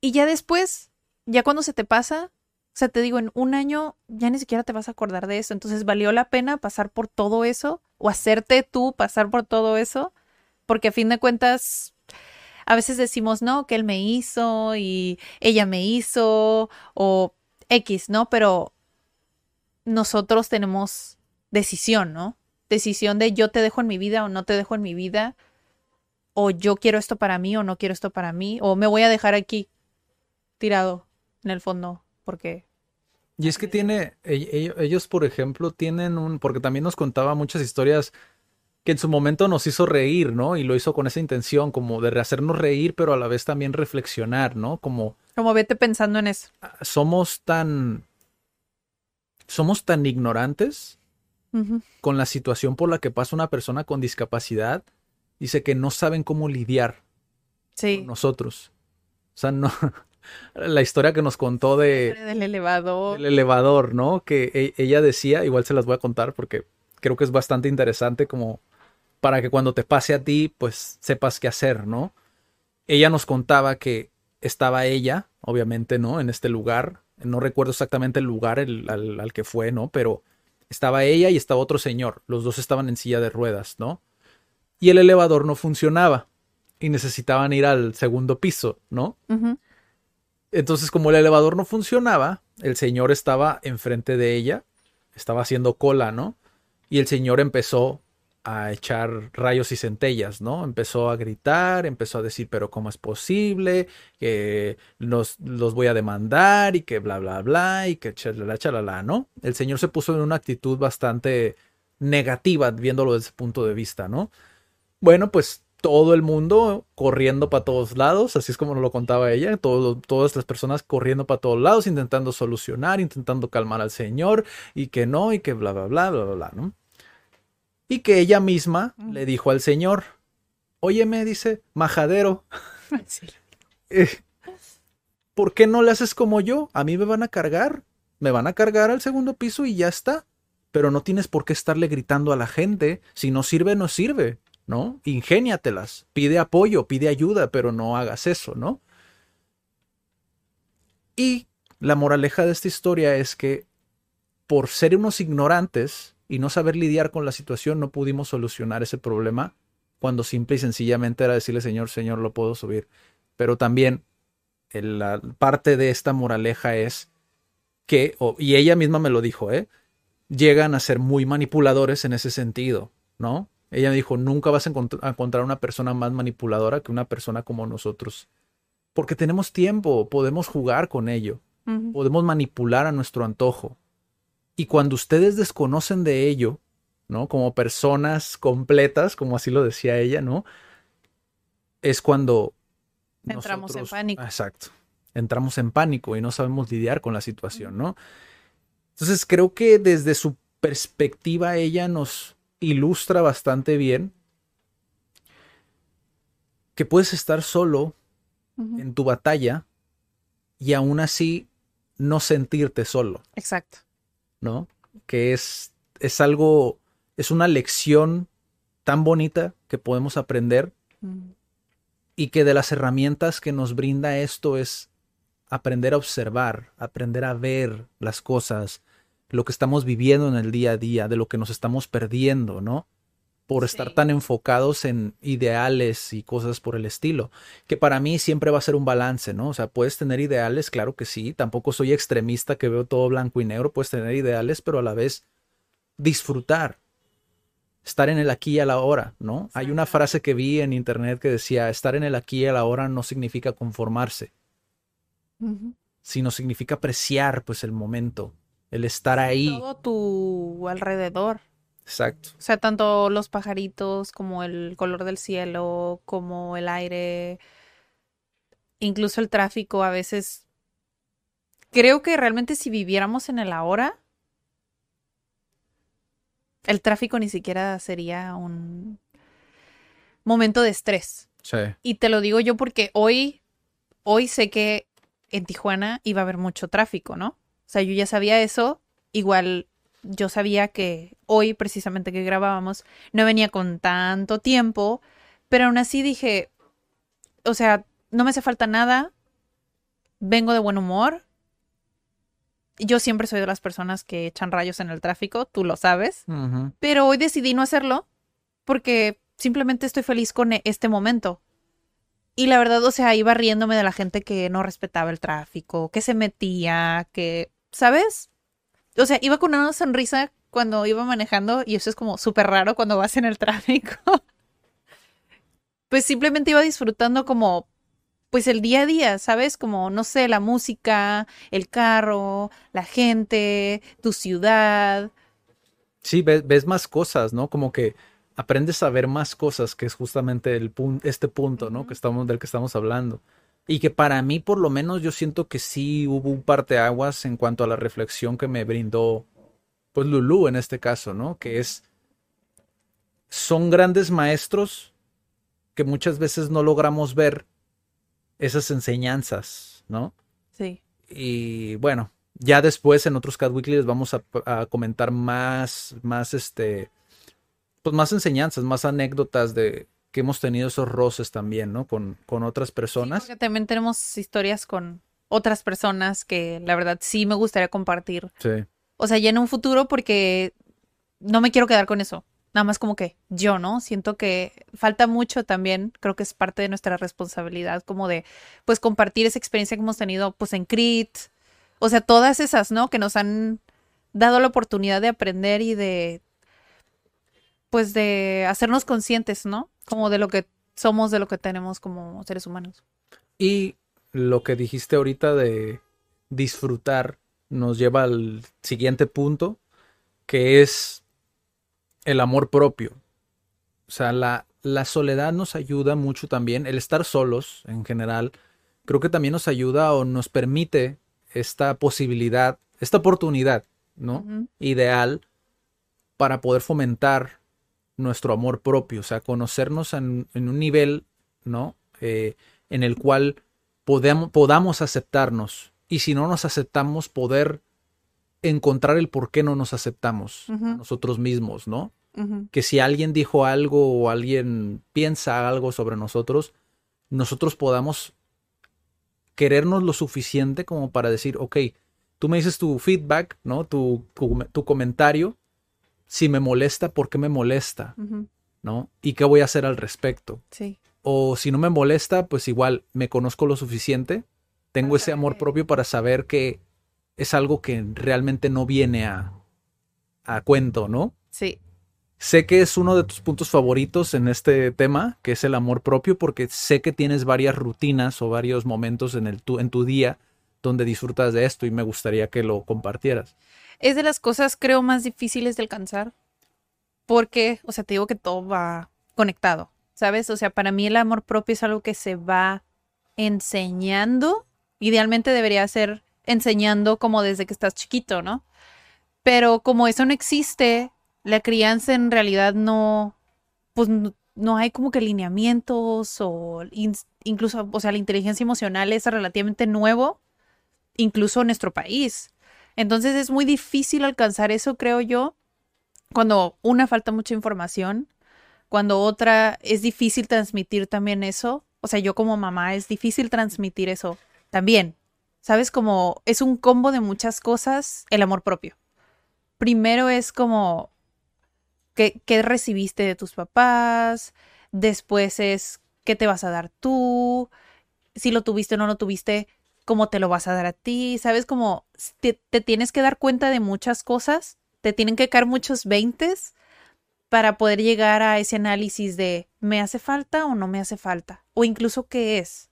Y ya después, ya cuando se te pasa, o sea, te digo, en un año ya ni siquiera te vas a acordar de eso. Entonces, ¿valió la pena pasar por todo eso? ¿O hacerte tú pasar por todo eso? Porque a fin de cuentas, a veces decimos, no, que él me hizo y ella me hizo, o X, ¿no? Pero nosotros tenemos decisión, ¿no? Decisión de yo te dejo en mi vida o no te dejo en mi vida, o yo quiero esto para mí o no quiero esto para mí, o me voy a dejar aquí tirado en el fondo, porque Y es que tiene, ell- ell- ellos, por ejemplo, tienen un, porque también nos contaba muchas historias que en su momento nos hizo reír, ¿no? Y lo hizo con esa intención, como de hacernos reír, pero a la vez también reflexionar, ¿no? Como como vete pensando en eso. ah, somos tan, somos tan ignorantes con la situación por la que pasa una persona con discapacidad, dice que no saben cómo lidiar Sí. con nosotros. O sea, no, la historia que nos contó de, Del elevador. el elevador, ¿no? Que e- ella decía, igual se las voy a contar porque creo que es bastante interesante como para que cuando te pase a ti, pues sepas qué hacer, ¿no? Ella nos contaba que estaba ella, obviamente, ¿no? En este lugar, no recuerdo exactamente el lugar el- al, al que fue, ¿no? Pero estaba ella y estaba otro señor, los dos estaban en silla de ruedas, ¿no? Y el elevador no funcionaba y necesitaban ir al segundo piso, ¿no? Ujú. Entonces, como el elevador no funcionaba, el señor estaba enfrente de ella, estaba haciendo cola, ¿no? Y el señor empezó a echar rayos y centellas, ¿no? Empezó a gritar, empezó a decir, pero ¿cómo es posible? Que nos, los voy a demandar y que bla, bla, bla, y que chalala, chalala, ¿no? El señor se puso en una actitud bastante negativa viéndolo desde ese punto de vista, ¿no? Bueno, pues todo el mundo corriendo para todos lados, así es como nos lo contaba ella, todo- todas las personas corriendo para todos lados, intentando solucionar, intentando calmar al señor, y que no, y que bla, bla, bla, bla, bla, bla, ¿no? Y que ella misma Mm. le dijo al señor, óyeme, dice, majadero, Sí. eh, ¿por qué no le haces como yo? A mí me van a cargar, me van a cargar al segundo piso y ya está. Pero no tienes por qué estarle gritando a la gente. Si no sirve, no sirve, ¿no? Ingéniatelas, pide apoyo, pide ayuda, pero no hagas eso, ¿no? Y la moraleja de esta historia es que por ser unos ignorantes y no saber lidiar con la situación, no pudimos solucionar ese problema cuando simple y sencillamente era decirle, Señor, Señor, lo puedo subir. Pero también la parte de esta moraleja es que, y ella misma me lo dijo, ¿eh? llegan a ser muy manipuladores en ese sentido, ¿no? Ella me dijo, nunca vas a, encont- a encontrar una persona más manipuladora que una persona como nosotros. Porque tenemos tiempo, podemos jugar con ello, podemos manipular a nuestro antojo. Y cuando ustedes desconocen de ello, ¿no? Como personas completas, como así lo decía ella, ¿no? Es cuando entramos en pánico. Exacto. Entramos en pánico y no sabemos lidiar con la situación, ¿no? Entonces creo que desde su perspectiva ella nos ilustra bastante bien que puedes estar solo en tu batalla y aún así no sentirte solo. Exacto. ¿No? Que es, es algo, es una lección tan bonita que podemos aprender y que de las herramientas que nos brinda esto es aprender a observar, aprender a ver las cosas, lo que estamos viviendo en el día a día, de lo que nos estamos perdiendo, ¿no? por estar tan enfocados en ideales y cosas por el estilo, que para mí siempre va a ser un balance, ¿no? O sea, puedes tener ideales, claro que sí, tampoco soy extremista que veo todo blanco y negro, puedes tener ideales, pero a la vez disfrutar, estar en el aquí y a la hora, ¿no? Hay una frase que vi en internet que decía, estar en el aquí y a la hora no significa conformarse, sino significa apreciar pues el momento, el estar ahí. Todo tu alrededor. Exacto. O sea, tanto los pajaritos como el color del cielo, como el aire, incluso el tráfico a veces. Creo que realmente si viviéramos en el ahora, el tráfico ni siquiera sería un momento de estrés. Sí. Y te lo digo yo porque hoy, hoy sé que en Tijuana iba a haber mucho tráfico, ¿no? O sea, yo ya sabía eso. Igual yo sabía que hoy, precisamente que grabábamos, no venía con tanto tiempo, pero aún así dije, o sea, no me hace falta nada, vengo de buen humor. Yo siempre soy de las personas que echan rayos en el tráfico, tú lo sabes, pero hoy decidí no hacerlo porque simplemente estoy feliz con e-, este momento. Y la verdad, o sea, iba riéndome de la gente que no respetaba el tráfico, que se metía, que, ¿sabes? o sea, iba con una sonrisa cuando iba manejando y eso es como súper raro cuando vas en el tráfico. pues simplemente iba disfrutando como, pues el día a día, ¿sabes? Como, no sé, la música, el carro, la gente, tu ciudad. Sí, ves, más cosas, ¿no? Como que aprendes a ver más cosas, que es justamente el este punto, ¿no? Que estamos, del que estamos hablando. Y que para mí, por lo menos, yo siento que sí hubo un parteaguas en cuanto a la reflexión que me brindó, pues Lulu en este caso, ¿no? Que es. Son grandes maestros que muchas veces no logramos ver esas enseñanzas, ¿no? Sí. Y bueno, ya después en otros Cat Weekly les vamos a, a, comentar más, más este, pues más enseñanzas, más anécdotas de, que hemos tenido esos roces también, ¿no? Con, con otras personas. porque también tenemos historias con otras personas que la verdad sí me gustaría compartir. Sí. O sea, ya en un futuro porque no me quiero quedar con eso. Nada más como que yo, ¿no? Siento que falta mucho también, creo que es parte de nuestra responsabilidad como de, pues, compartir esa experiencia que hemos tenido, pues, en CRIT. O sea, todas esas, ¿no? Que nos han dado la oportunidad de aprender y de, pues, de hacernos conscientes, ¿no? Como de lo que somos, de lo que tenemos como seres humanos. Y lo que dijiste ahorita de disfrutar nos lleva al siguiente punto, que es el amor propio. O sea, la, la soledad nos ayuda mucho también, el estar solos en general, creo que también nos ayuda o nos permite esta posibilidad, esta oportunidad, ¿no? Ideal para poder fomentar nuestro amor propio, o sea, conocernos en, un nivel, ¿no? Eh, en el cual podamos, podamos aceptarnos y si no nos aceptamos, poder encontrar el por qué no nos aceptamos nosotros mismos, ¿no? Que si alguien dijo algo o alguien piensa algo sobre nosotros, nosotros podamos querernos lo suficiente como para decir, ok, tú me dices tu feedback, ¿no? Tu, tu comentario, si me molesta, ¿por qué me molesta? ¿No? ¿Y qué voy a hacer al respecto? Sí. O si no me molesta, pues igual me conozco lo suficiente, tengo ese amor propio para saber que es algo que realmente no viene a, a cuento, ¿no? Sí. Sé que es uno de tus puntos favoritos en este tema, que es el amor propio, porque sé que tienes varias rutinas o varios momentos en, el, tu, en tu día donde disfrutas de esto y me gustaría que lo compartieras es de las cosas, creo, más difíciles de alcanzar. Porque, o sea, te digo que todo va conectado, ¿sabes? O sea, para mí el amor propio es algo que se va enseñando. Idealmente debería ser enseñando como desde que estás chiquito, ¿no? Pero como eso no existe, la crianza en realidad no, pues no hay como que lineamientos o incluso, o sea, la inteligencia emocional es relativamente nuevo, incluso en nuestro país. Entonces es muy difícil alcanzar eso, creo yo, cuando una falta mucha información, cuando otra es difícil transmitir también eso. O sea, yo como mamá es difícil transmitir eso también. ¿Sabes? Como es un combo de muchas cosas el amor propio. Primero es como qué, qué recibiste de tus papás, después es qué te vas a dar tú, si lo tuviste o no lo tuviste, cómo te lo vas a dar a ti, ¿sabes? Como te, tienes que dar cuenta de muchas cosas, te tienen que caer muchos veintes para poder llegar a ese análisis de ¿me hace falta o no me hace falta? O incluso qué es.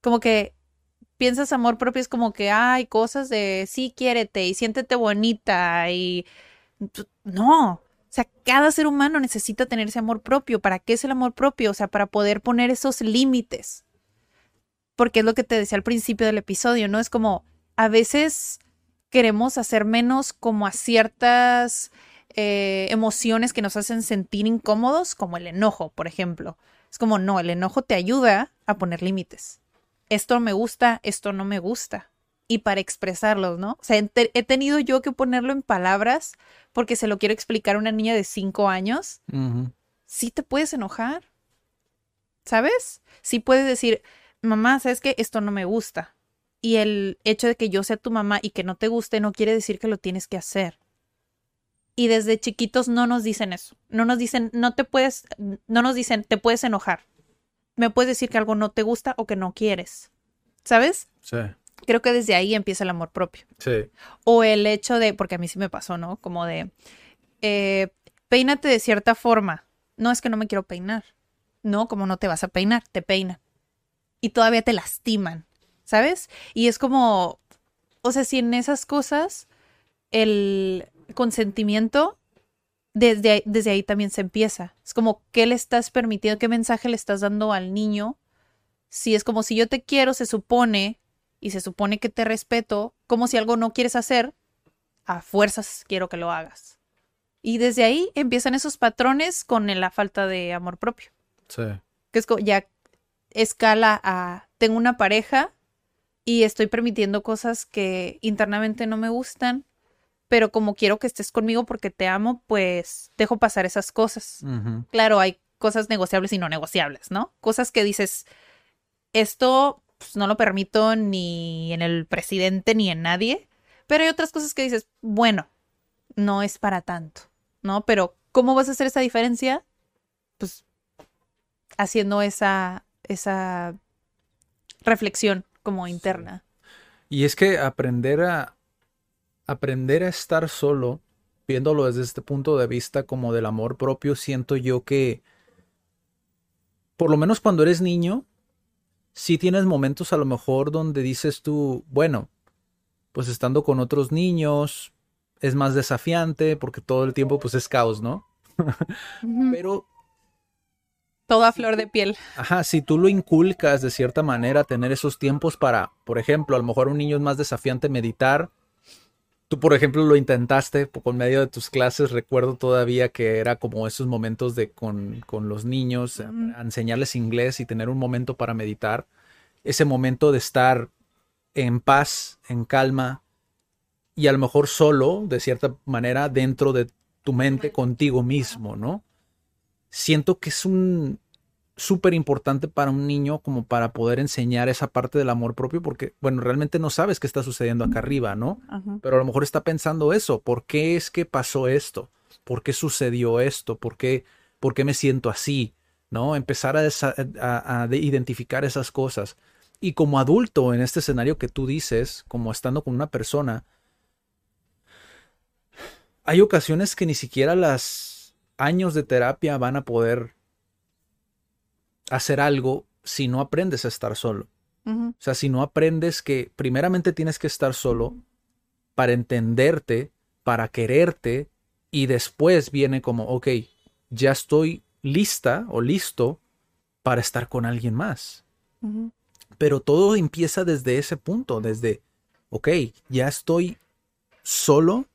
Como que piensas amor propio es como que hay cosas de sí, quiérete y siéntete bonita y no. O sea, cada ser humano necesita tener ese amor propio. ¿Para qué es el amor propio? O sea, para poder poner esos límites porque es lo que te decía al principio del episodio, ¿no? Es como a veces queremos hacer menos como a ciertas eh, emociones que nos hacen sentir incómodos, como el enojo, por ejemplo. Es como, no, el enojo te ayuda a poner límites. Esto me gusta, esto no me gusta. Y para expresarlos, ¿no? O sea, he tenido yo que ponerlo en palabras porque se lo quiero explicar a una niña de cinco años. Sí te puedes enojar, ¿sabes? Sí puedes decir, mamá, ¿sabes qué? Esto no me gusta. Y el hecho de que yo sea tu mamá y que no te guste no quiere decir que lo tienes que hacer. Y desde chiquitos no nos dicen eso. No nos dicen, no te puedes, no nos dicen, te puedes enojar. Me puedes decir que algo no te gusta o que no quieres. ¿Sabes? Sí. Creo que desde ahí empieza el amor propio. Sí. O el hecho de, porque a mí sí me pasó, ¿no? Como de, eh, peínate de cierta forma. No es que no me quiero peinar. No, como no te vas a peinar, te peina y todavía te lastiman, ¿sabes? Y es como, o sea, si en esas cosas el consentimiento desde, desde ahí también se empieza. Es como, ¿qué le estás permitiendo? ¿Qué mensaje le estás dando al niño? Si es como si yo te quiero, se supone, y se supone que te respeto, como si algo no quieres hacer, a fuerzas quiero que lo hagas. Y desde ahí empiezan esos patrones con la falta de amor propio. Sí. Que es como, ya escala a tengo una pareja y estoy permitiendo cosas que internamente no me gustan, pero como quiero que estés conmigo porque te amo, pues dejo pasar esas cosas. Claro, hay cosas negociables y no negociables, ¿no? Cosas que dices, esto pues, no lo permito ni en el presidente ni en nadie, pero hay otras cosas que dices, bueno, no es para tanto, ¿no? Pero ¿cómo vas a hacer esa diferencia? Pues haciendo esa esa reflexión como interna. Y es que aprender a aprender a estar solo, viéndolo desde este punto de vista como del amor propio, siento yo que por lo menos cuando eres niño, sí tienes momentos a lo mejor donde dices tú, bueno, pues estando con otros niños es más desafiante porque todo el tiempo pues es caos, ¿no? Pero Toda flor de piel. Ajá, si tú lo inculcas de cierta manera, tener esos tiempos para, por ejemplo, a lo mejor un niño es más desafiante meditar. Tú, por ejemplo, lo intentaste con medio de tus clases. Recuerdo todavía que era como esos momentos de con, con los niños, enseñarles inglés y tener un momento para meditar. Ese momento de estar en paz, en calma y a lo mejor solo, de cierta manera, dentro de tu mente contigo mismo, ¿no? Siento que es un súper importante para un niño como para poder enseñar esa parte del amor propio porque, bueno, realmente no sabes qué está sucediendo acá arriba, ¿no? Pero a lo mejor está pensando eso, ¿por qué es que pasó esto? ¿Por qué sucedió esto? ¿Por qué, por qué me siento así? ¿No? Empezar a, a identificar esas cosas. Y como adulto en este escenario que tú dices, como estando con una persona, hay ocasiones que ni siquiera las años de terapia van a poder hacer algo si no aprendes a estar solo. O sea, si no aprendes que primeramente tienes que estar solo para entenderte, para quererte Y después viene como, ok, ya estoy lista o listo para estar con alguien más. Pero todo empieza desde ese punto, desde, ok, ya estoy solo,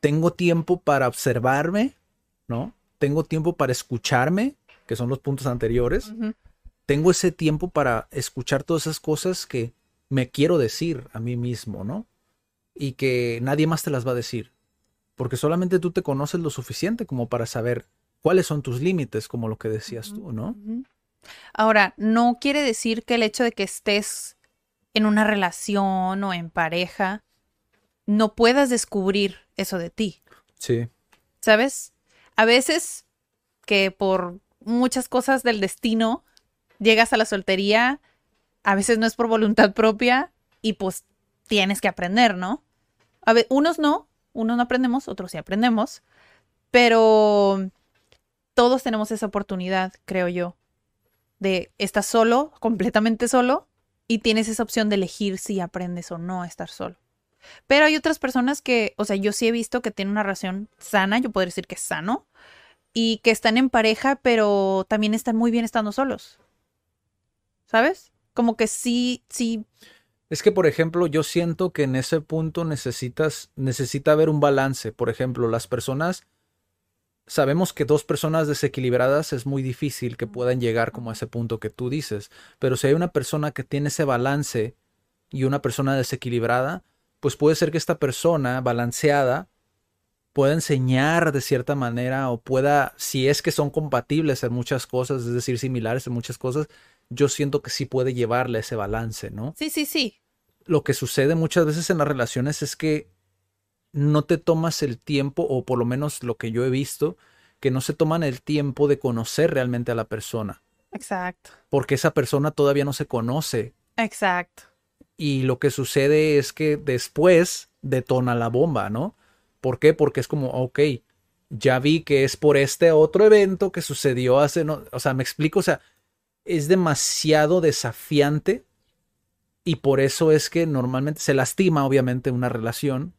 tengo tiempo para observarme, ¿no? Tengo tiempo para escucharme, que son los puntos anteriores. Tengo ese tiempo para escuchar todas esas cosas que me quiero decir a mí mismo, ¿no? Y que nadie más te las va a decir. Porque solamente tú te conoces lo suficiente como para saber cuáles son tus límites, como lo que decías tú, ¿no? Ahora, no quiere decir que el hecho de que estés en una relación o en pareja no puedas descubrir eso de ti, Sí. ¿sabes? A veces que por muchas cosas del destino llegas a la soltería, a veces no es por voluntad propia y pues tienes que aprender, ¿no? A ver, unos no, unos no aprendemos, otros sí aprendemos, pero todos tenemos esa oportunidad, creo yo, de estar solo, completamente solo, y tienes esa opción de elegir si aprendes o no a estar solo. Pero hay otras personas que, o sea, yo sí he visto que tienen una relación sana, yo podría decir que es sano, y que están en pareja, pero también están muy bien estando solos. ¿Sabes? Como que sí, sí, Es que, por ejemplo, yo siento que en ese punto necesitas, necesita haber un balance. Por ejemplo, las personas, sabemos que dos personas desequilibradas es muy difícil que puedan llegar como a ese punto que tú dices. Pero si hay una persona que tiene ese balance y una persona desequilibrada, pues puede ser que esta persona balanceada pueda enseñar de cierta manera o pueda, si es que son compatibles en muchas cosas, es decir, similares en muchas cosas, yo siento que sí puede llevarle ese balance, ¿no? sí, sí, sí. lo que sucede muchas veces en las relaciones es que no te tomas el tiempo, o por lo menos lo que yo he visto, que no se toman el tiempo de conocer realmente a la persona, Exacto, porque esa persona todavía no se conoce. exacto. Y lo que sucede es que después detona la bomba, ¿no? ¿Por qué? Porque es como, ok, ya vi que es por este otro evento que sucedió hace, o sea, me explico, o sea, es demasiado desafiante y por eso es que normalmente se lastima, obviamente, una relación.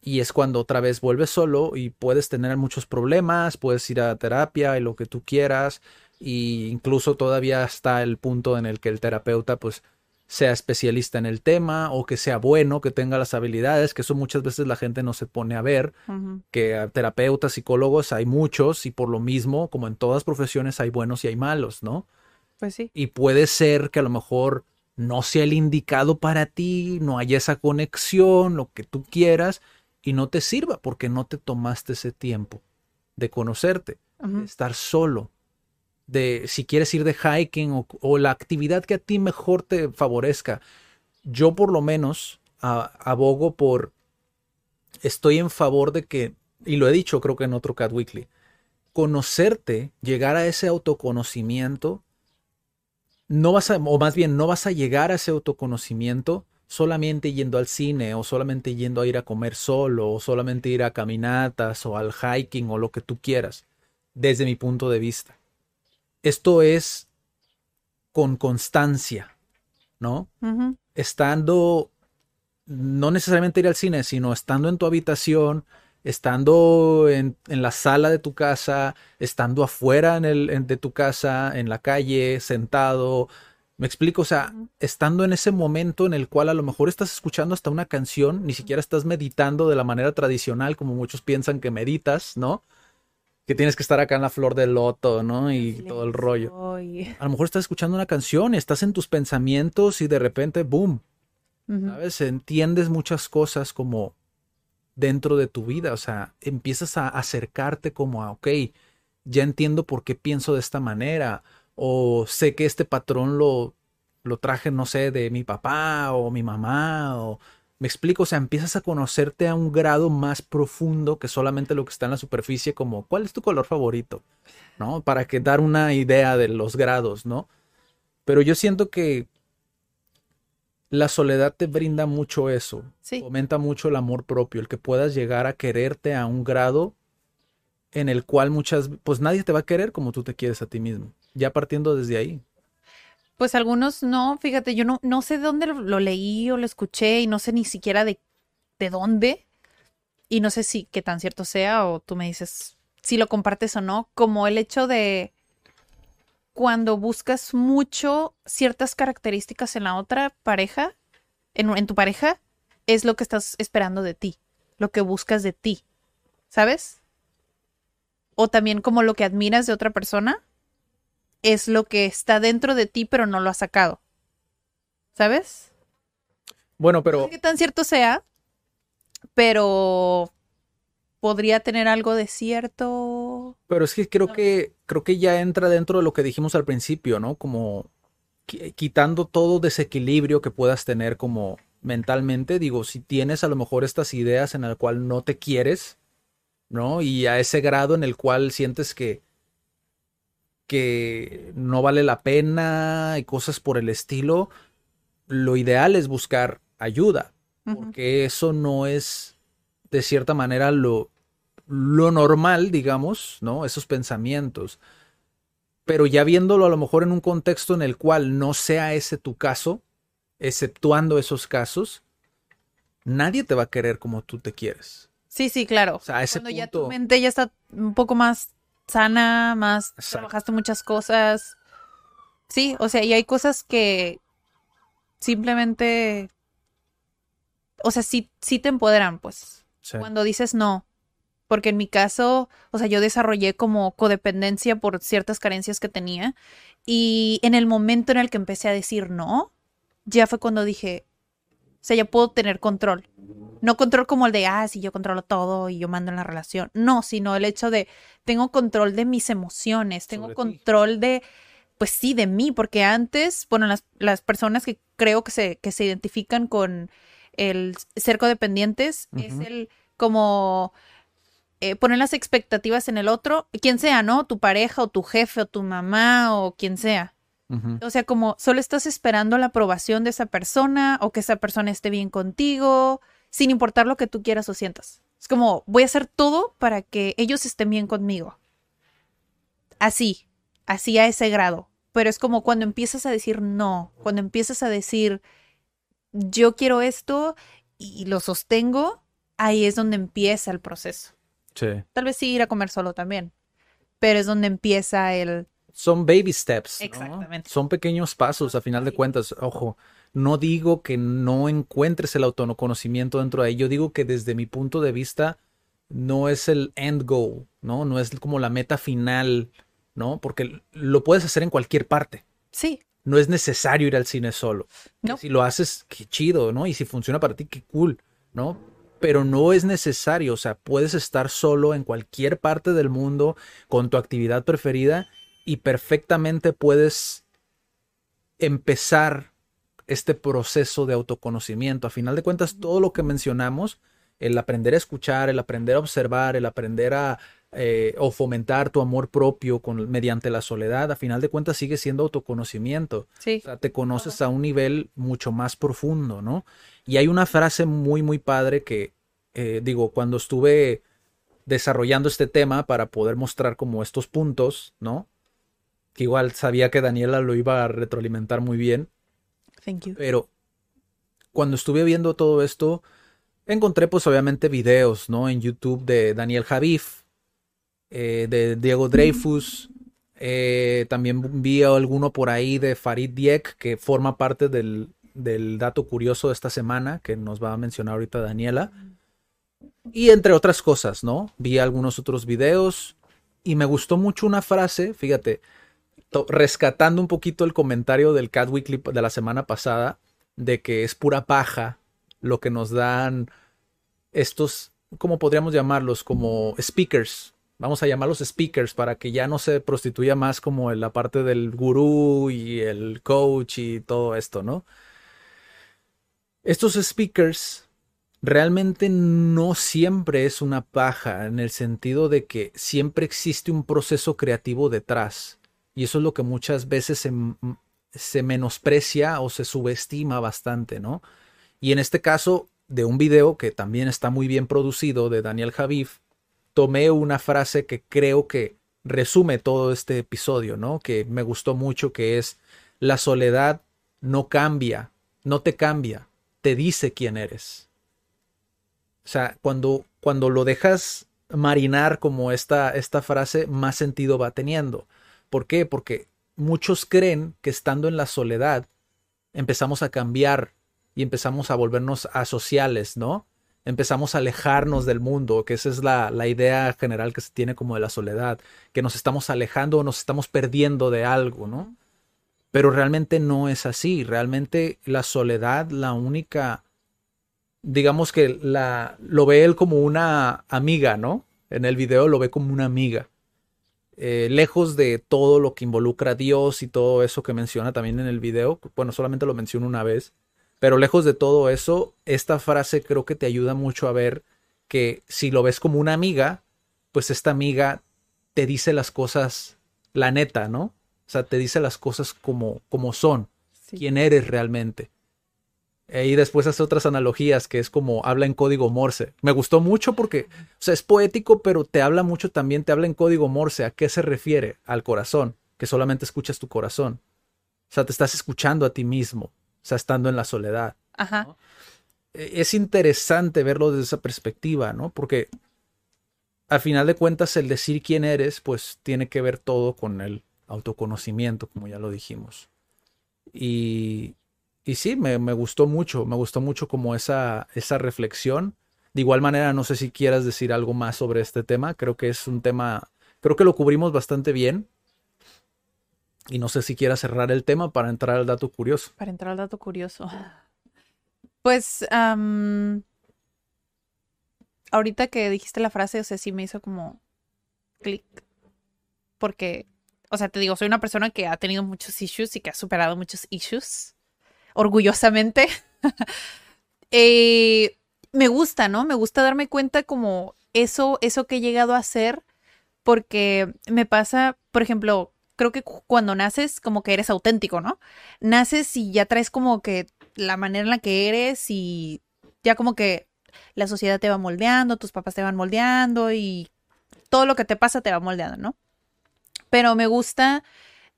Y es cuando otra vez vuelves solo y puedes tener muchos problemas, puedes ir a terapia y lo que tú quieras. Y incluso todavía está el punto en el que el terapeuta, pues, sea especialista en el tema o que sea bueno, que tenga las habilidades, que eso muchas veces la gente no se pone a ver que terapeutas, psicólogos hay muchos y por lo mismo, como en todas profesiones, hay buenos y hay malos, ¿no? Pues sí. Y puede ser que a lo mejor no sea el indicado para ti, no haya esa conexión, lo que tú quieras, y no te sirva porque no te tomaste ese tiempo de conocerte, de estar solo, de si quieres ir de hiking o, la actividad que a ti mejor te favorezca. Yo por lo menos abogo por, estoy en favor de que, y lo he dicho creo que en otro Cat Weekly, conocerte, llegar a ese autoconocimiento, no vas a, o más bien no vas a llegar a ese autoconocimiento solamente yendo al cine o solamente yendo a ir a comer solo o solamente ir a caminatas o al hiking o lo que tú quieras, desde mi punto de vista. Esto es con constancia, ¿no? Estando, no necesariamente ir al cine, sino estando en tu habitación, estando en, en la sala de tu casa, estando afuera en el, en- de tu casa, en la calle, sentado. Me explico, o sea, estando en ese momento en el cual a lo mejor estás escuchando hasta una canción, ni siquiera estás meditando de la manera tradicional como muchos piensan que meditas, ¿no? Que tienes que estar acá en la flor del loto, ¿no? Y todo el rollo. A lo mejor estás escuchando una canción, estás en tus pensamientos y de repente, boom. ¿sabes? Entiendes muchas cosas como dentro de tu vida, o sea, empiezas a acercarte como a, ok, ya entiendo por qué pienso de esta manera, o sé que este patrón lo, lo traje, no sé, de mi papá o mi mamá, o me explico, o sea, empiezas a conocerte a un grado más profundo que solamente lo que está en la superficie, como, ¿cuál es tu color favorito? ¿No? Para que dar una idea de los grados, ¿no? Pero yo siento que la soledad te brinda mucho eso, Sí. fomenta mucho el amor propio, el que puedas llegar a quererte a un grado en el cual muchas, pues nadie te va a querer como tú te quieres a ti mismo, ya partiendo desde ahí. Pues algunos no, fíjate, yo no, no sé de dónde lo, leí o lo escuché y no sé ni siquiera de, de dónde, y no sé si qué tan cierto sea o tú me dices si lo compartes o no, como el hecho de cuando buscas mucho ciertas características en la otra pareja, en, en tu pareja, es lo que estás esperando de ti, lo que buscas de ti, ¿sabes? O también como lo que admiras de otra persona, es lo que está dentro de ti, pero no lo has sacado. ¿Sabes? Bueno, No pero sé qué tan cierto sea, pero podría tener algo de cierto. Pero es que creo que creo que ya entra dentro de lo que dijimos al principio, ¿no? Como qui- quitando todo desequilibrio que puedas tener como mentalmente, digo, si tienes a lo mejor estas ideas en el cual no te quieres, ¿no? Y a ese grado en el cual sientes que que no vale la pena y cosas por el estilo, lo ideal es buscar ayuda, Ujú. porque eso no es de cierta manera lo, lo normal, digamos, ¿no? Esos pensamientos. Pero ya viéndolo a lo mejor en un contexto en el cual no sea ese tu caso, exceptuando esos casos, nadie te va a querer como tú te quieres. Sí, sí, claro. O sea, a ese Cuando ya tu mente ya está un poco más sana, más Exacto. trabajaste muchas cosas. Sí, o sea, y hay cosas que simplemente, o sea, sí, sí te empoderan, pues. Sí. Cuando dices no. Porque en mi caso, o sea, yo desarrollé como codependencia por ciertas carencias que tenía. Y en el momento en el que empecé a decir no, ya fue cuando dije, o sea, ya puedo tener control. No control como el de, ah, sí, yo controlo todo y yo mando en la relación. No, sino el hecho de, tengo control de mis emociones, tengo ti. control de, pues sí, de mí, porque antes, bueno, las, las personas que creo que se, que se identifican con el ser codependientes es el como eh, poner las expectativas en el otro, quien sea, ¿no? Tu pareja o tu jefe o tu mamá o quien sea. O sea, como solo estás esperando la aprobación de esa persona o que esa persona esté bien contigo, sin importar lo que tú quieras o sientas. Es como, voy a hacer todo para que ellos estén bien conmigo. Así, así a ese grado. Pero es como cuando empiezas a decir no, cuando empiezas a decir, yo quiero esto y lo sostengo, ahí es donde empieza el proceso. Sí. Tal vez sí ir a comer solo también, pero es donde empieza el... Son baby steps. ¿no? Exactamente. Son pequeños pasos, a final de cuentas. Ojo, no digo que no encuentres el autoconocimiento dentro de ahí. Yo digo que desde mi punto de vista no es el end goal, ¿no? No es como la meta final, ¿no? Porque lo puedes hacer en cualquier parte. Sí, No es necesario ir al cine solo. No. Si lo haces, qué chido, ¿no? Y si funciona para ti, qué cool, ¿no? Pero no es necesario, o sea, puedes estar solo en cualquier parte del mundo con tu actividad preferida y perfectamente puedes empezar este proceso de autoconocimiento. A final de cuentas, todo lo que mencionamos, el aprender a escuchar, el aprender a observar, el aprender a eh, o fomentar tu amor propio con, mediante la soledad, a final de cuentas sigue siendo autoconocimiento. sí. O sea, te conoces a un nivel mucho más profundo, ¿no? Y hay una frase muy, muy padre que, eh, digo, cuando estuve desarrollando este tema para poder mostrar como estos puntos, ¿no? Que igual sabía que Daniela lo iba a retroalimentar muy bien, Thank you. pero cuando estuve viendo todo esto, encontré pues obviamente videos, ¿no? En YouTube de Daniel Javif, eh, de Diego Dreyfus, eh, también vi alguno por ahí de Farid Diek, que forma parte del, del dato curioso de esta semana, que nos va a mencionar ahorita Daniela. Y entre otras cosas, ¿no? Vi algunos otros videos y me gustó mucho una frase, fíjate, rescatando un poquito el comentario del Cat Weekly de la semana pasada, de que es pura paja lo que nos dan estos, ¿cómo podríamos llamarlos? Como speakers. Vamos a llamarlos speakers para que ya no se prostituya más como la parte del gurú y el coach y todo esto, ¿no? Estos speakers realmente no siempre es una paja en el sentido de que siempre existe un proceso creativo detrás. Y eso es lo que muchas veces se, se menosprecia o se subestima bastante, ¿no? Y en este caso, de un video que también está muy bien producido de Daniel Javif, tomé una frase que creo que resume todo este episodio, ¿no? Que me gustó mucho, que es, la soledad no cambia, no te cambia, te dice quién eres. O sea, cuando cuando lo dejas marinar como esta, esta frase, más sentido va teniendo. ¿Por qué? Porque muchos creen que estando en la soledad empezamos a cambiar y empezamos a volvernos asociales, ¿no? Empezamos a alejarnos del mundo, que esa es la, la idea general que se tiene como de la soledad, que nos estamos alejando o nos estamos perdiendo de algo, ¿no? Pero realmente no es así, realmente la soledad, la única digamos que la, lo ve él como una amiga, ¿no? En el video lo ve como una amiga. Eh, lejos de todo lo que involucra a Dios y todo eso que menciona también en el video, bueno, solamente lo menciono una vez, pero lejos de todo eso, esta frase creo que te ayuda mucho a ver que si lo ves como una amiga, pues esta amiga te dice las cosas, la neta, ¿no? O sea, te dice las cosas como, como son, quién eres realmente. Eh, y después hace otras analogías que es como habla en código Morse. Me gustó mucho porque, o sea, es poético, pero te habla mucho también, te habla en código Morse. ¿A qué se refiere? Al corazón, que solamente escuchas tu corazón. O sea, te estás escuchando a ti mismo, o sea, estando en la soledad. Ajá. E, es interesante verlo desde esa perspectiva, ¿no? Porque al final de cuentas el decir quién eres, pues tiene que ver todo con el autoconocimiento, como ya lo dijimos. Y, y sí, me, gustó mucho, me gustó mucho como esa, esa reflexión. De igual manera, no sé si quieras decir algo más sobre este tema. Creo que es un tema, creo que lo cubrimos bastante bien. Y no sé si quieras cerrar el tema para entrar al dato curioso. Para entrar al dato curioso. Pues, ahorita que dijiste la frase, o sea, sí me hizo como clic. Porque, o sea, te digo, soy una persona que ha tenido muchos issues y que ha superado muchos issues orgullosamente. Eh, me gusta, ¿no? Me gusta darme cuenta como eso, eso que he llegado a hacer, porque me pasa, por ejemplo, creo que cuando naces como que eres auténtico, ¿no? Naces y ya traes como que la manera en la que eres y ya como que la sociedad te va moldeando, tus papás te van moldeando y todo lo que te pasa te va moldeando, ¿no? Pero me gusta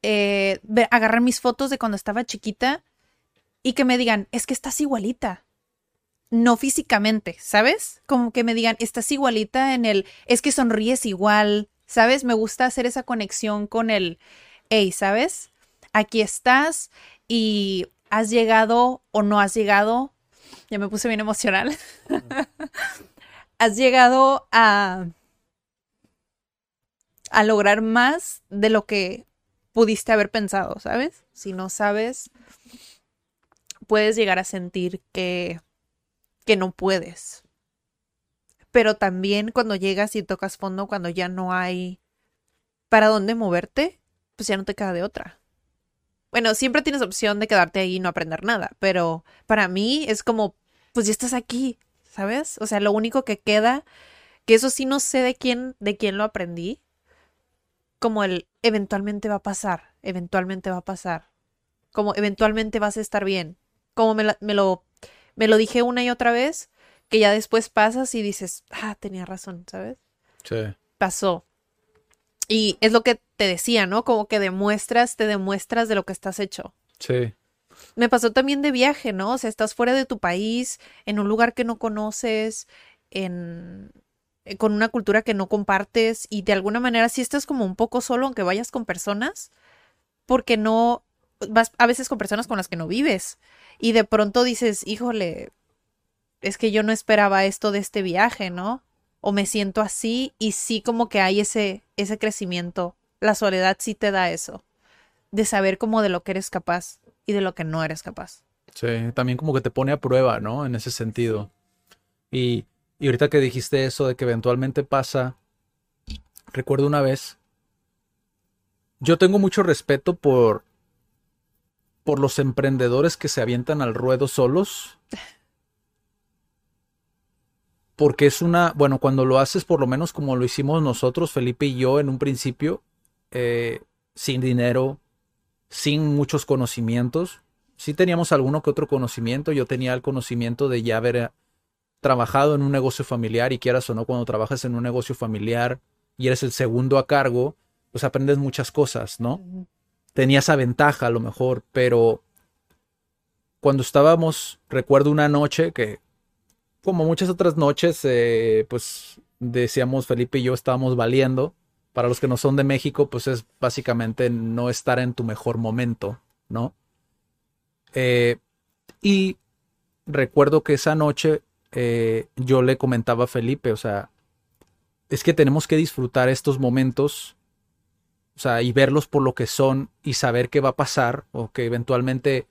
eh, agarrar mis fotos de cuando estaba chiquita y que me digan, es que estás igualita. No físicamente, ¿sabes? Como que me digan, estás igualita en el, es que sonríes igual, ¿sabes? Me gusta hacer esa conexión con el, hey, ¿sabes? Aquí estás y has llegado o no has llegado. Ya me puse bien emocional. has llegado a, a lograr más de lo que pudiste haber pensado, ¿sabes? Si no sabes, puedes llegar a sentir que, que no puedes. Pero también cuando llegas y tocas fondo, cuando ya no hay para dónde moverte, pues ya no te queda de otra. Bueno, siempre tienes opción de quedarte ahí y no aprender nada, pero para mí es como, pues ya estás aquí, ¿sabes? O sea, lo único que queda, que eso sí no sé de quién, de quién lo aprendí, como el eventualmente va a pasar, eventualmente va a pasar, como eventualmente vas a estar bien, como me, lo, me lo dije una y otra vez, que ya después pasas y dices, ah, tenía razón, ¿sabes? Sí. Pasó. Y es lo que te decía, ¿no? Como que demuestras, te demuestras de lo que estás hecho. Sí. Me pasó también de viaje, ¿no? O sea, estás fuera de tu país, en un lugar que no conoces, en eh, con una cultura que no compartes y de alguna manera sí estás como un poco solo aunque vayas con personas, porque no vas a veces con personas con las que no vives y de pronto dices, híjole, es que yo no esperaba esto de este viaje, ¿no? O me siento así y sí como que hay ese, ese crecimiento. La soledad sí te da eso, de saber como de lo que eres capaz y de lo que no eres capaz. Sí, también como que te pone a prueba, ¿no? En ese sentido. Y, y ahorita que dijiste eso de que eventualmente pasa, recuerdo una vez, yo tengo mucho respeto por por los emprendedores que se avientan al ruedo solos. Porque es una, bueno, cuando lo haces por lo menos como lo hicimos nosotros, Felipe y yo en un principio, eh, sin dinero, sin muchos conocimientos. Sí teníamos alguno que otro conocimiento. Yo tenía el conocimiento de ya haber trabajado en un negocio familiar y quieras o no, cuando trabajas en un negocio familiar y eres el segundo a cargo, pues aprendes muchas cosas, ¿no? Tenía esa ventaja a lo mejor, pero cuando estábamos, recuerdo una noche que como muchas otras noches, eh, pues decíamos Felipe y yo estábamos valiendo. Para los que no son de México, pues es básicamente no estar en tu mejor momento, ¿no? Eh, y recuerdo que esa noche eh, yo le comentaba a Felipe, o sea, es que tenemos que disfrutar estos momentos, o sea, y verlos por lo que son y saber qué va a pasar o que eventualmente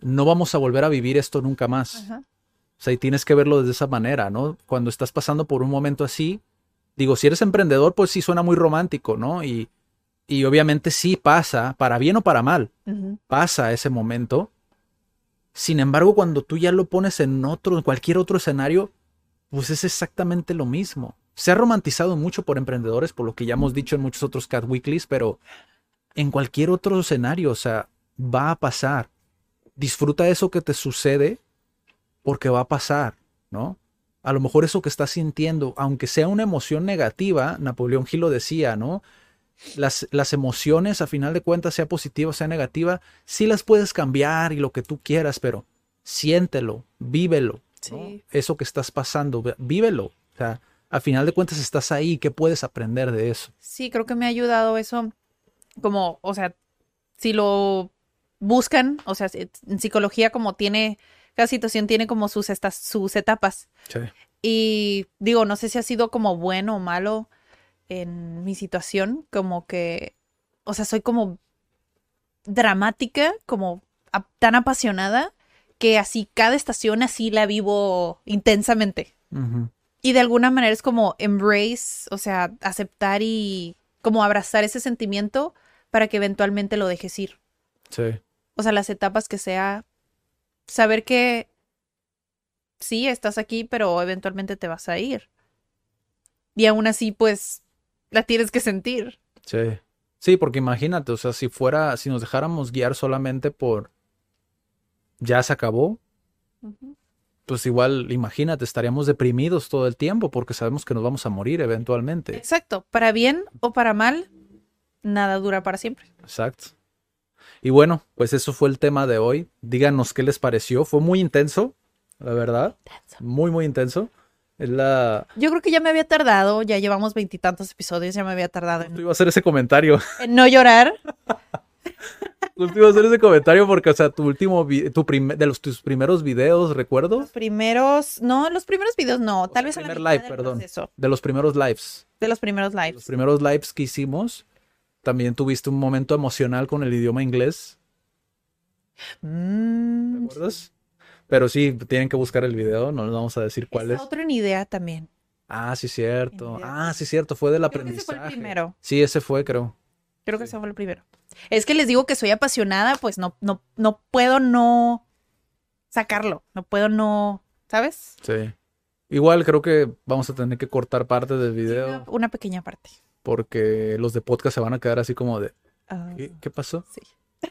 no vamos a volver a vivir esto nunca más. Ajá. O sea, y tienes que verlo de esa manera, ¿no? Cuando estás pasando por un momento así, digo, si eres emprendedor, pues sí suena muy romántico, ¿no? Y, y obviamente sí pasa, para bien o para mal, pasa ese momento. Sin embargo, cuando tú ya lo pones en otro, en cualquier otro escenario, pues es exactamente lo mismo. Se ha romantizado mucho por emprendedores, por lo que ya hemos dicho en muchos otros Cat Weeklies, pero en cualquier otro escenario, o sea, va a pasar. Disfruta eso que te sucede porque va a pasar, ¿no? A lo mejor eso que estás sintiendo, aunque sea una emoción negativa, Napoleón Gil lo decía, ¿no? Las, las emociones, a final de cuentas, sea positiva o sea negativa, sí las puedes cambiar y lo que tú quieras, pero siéntelo, vívelo. ¿no? Sí. Eso que estás pasando, ve- vívelo. O sea, a final de cuentas estás ahí, ¿qué puedes aprender de eso? Sí, creo que me ha ayudado eso. Como, o sea, si lo buscan, o sea, en psicología como tiene, cada situación tiene como sus, estas, sus etapas. Sí. Y digo, no sé si ha sido como bueno o malo en mi situación, como que, o sea, soy como dramática, como a- tan apasionada, que así cada estación así la vivo intensamente. Y de alguna manera es como embrace, o sea, aceptar y como abrazar ese sentimiento para que eventualmente lo dejes ir. Sí. O sea, las etapas que sea, saber que sí, estás aquí, pero eventualmente te vas a ir. Y aún así, pues, la tienes que sentir. Sí. Sí, porque imagínate, o sea, si fuera, si nos dejáramos guiar solamente por ya se acabó, pues igual, imagínate, estaríamos deprimidos todo el tiempo porque sabemos que nos vamos a morir eventualmente. Exacto, para bien o para mal, nada dura para siempre. Exacto. Y bueno, pues eso fue el tema de hoy. Díganos qué les pareció. Fue muy intenso, la verdad. Muy, muy intenso. La... Yo creo que ya me había tardado, ya llevamos veintitantos episodios, ya me había tardado en, iba a hacer ese comentario. en no llorar. Justo iba a hacer ese comentario porque, o sea, tu último, tu de los tus primeros videos, recuerdo, Los primeros, no, los primeros videos no, tal vez a la primer mitad live, del perdón. proceso, de los primeros lives. de los primeros Los lives. primeros lives que hicimos, también tuviste un momento emocional con el idioma inglés. ¿Te Mm, acuerdas? Pero sí, tienen que buscar el video, no les vamos a decir cuál es. otra idea también. Ah, sí, cierto. Ah, sí, cierto, fue del Creo que ese fue el aprendizaje. primero. Sí, ese fue, creo. Creo que ese fue el primero. Es que les digo que soy apasionada, pues no, no, no puedo no sacarlo, no puedo no, ¿sabes? Sí. Igual creo que vamos a tener que cortar parte del video una, una pequeña parte. porque los de podcast se van a quedar así como de Ah, ¿qué, qué pasó? sí.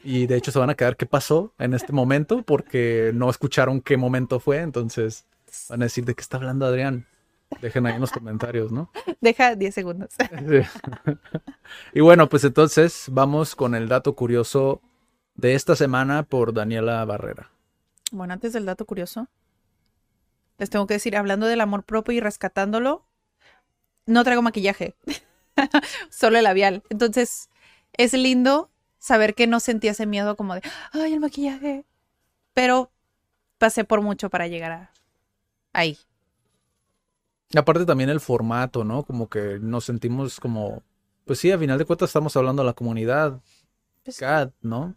Y de hecho se van a quedar ¿qué pasó en este momento? Porque no escucharon qué momento fue, entonces van a decir ¿de qué está hablando Adrián? Dejen ahí en los comentarios, ¿no? Deja 10 segundos. Sí. Y bueno, pues entonces vamos con el dato curioso de esta semana por Daniela Barrera. Bueno, antes del dato curioso, les tengo que decir, hablando del amor propio y rescatándolo, no traigo maquillaje, solo el labial. Entonces, es lindo saber que no sentí ese miedo como de, ay, el maquillaje. Pero pasé por mucho para llegar a ahí. Aparte también el formato, ¿no? Como que nos sentimos como, pues sí, a final de cuentas estamos hablando a la comunidad, Pues, CAD, ¿no?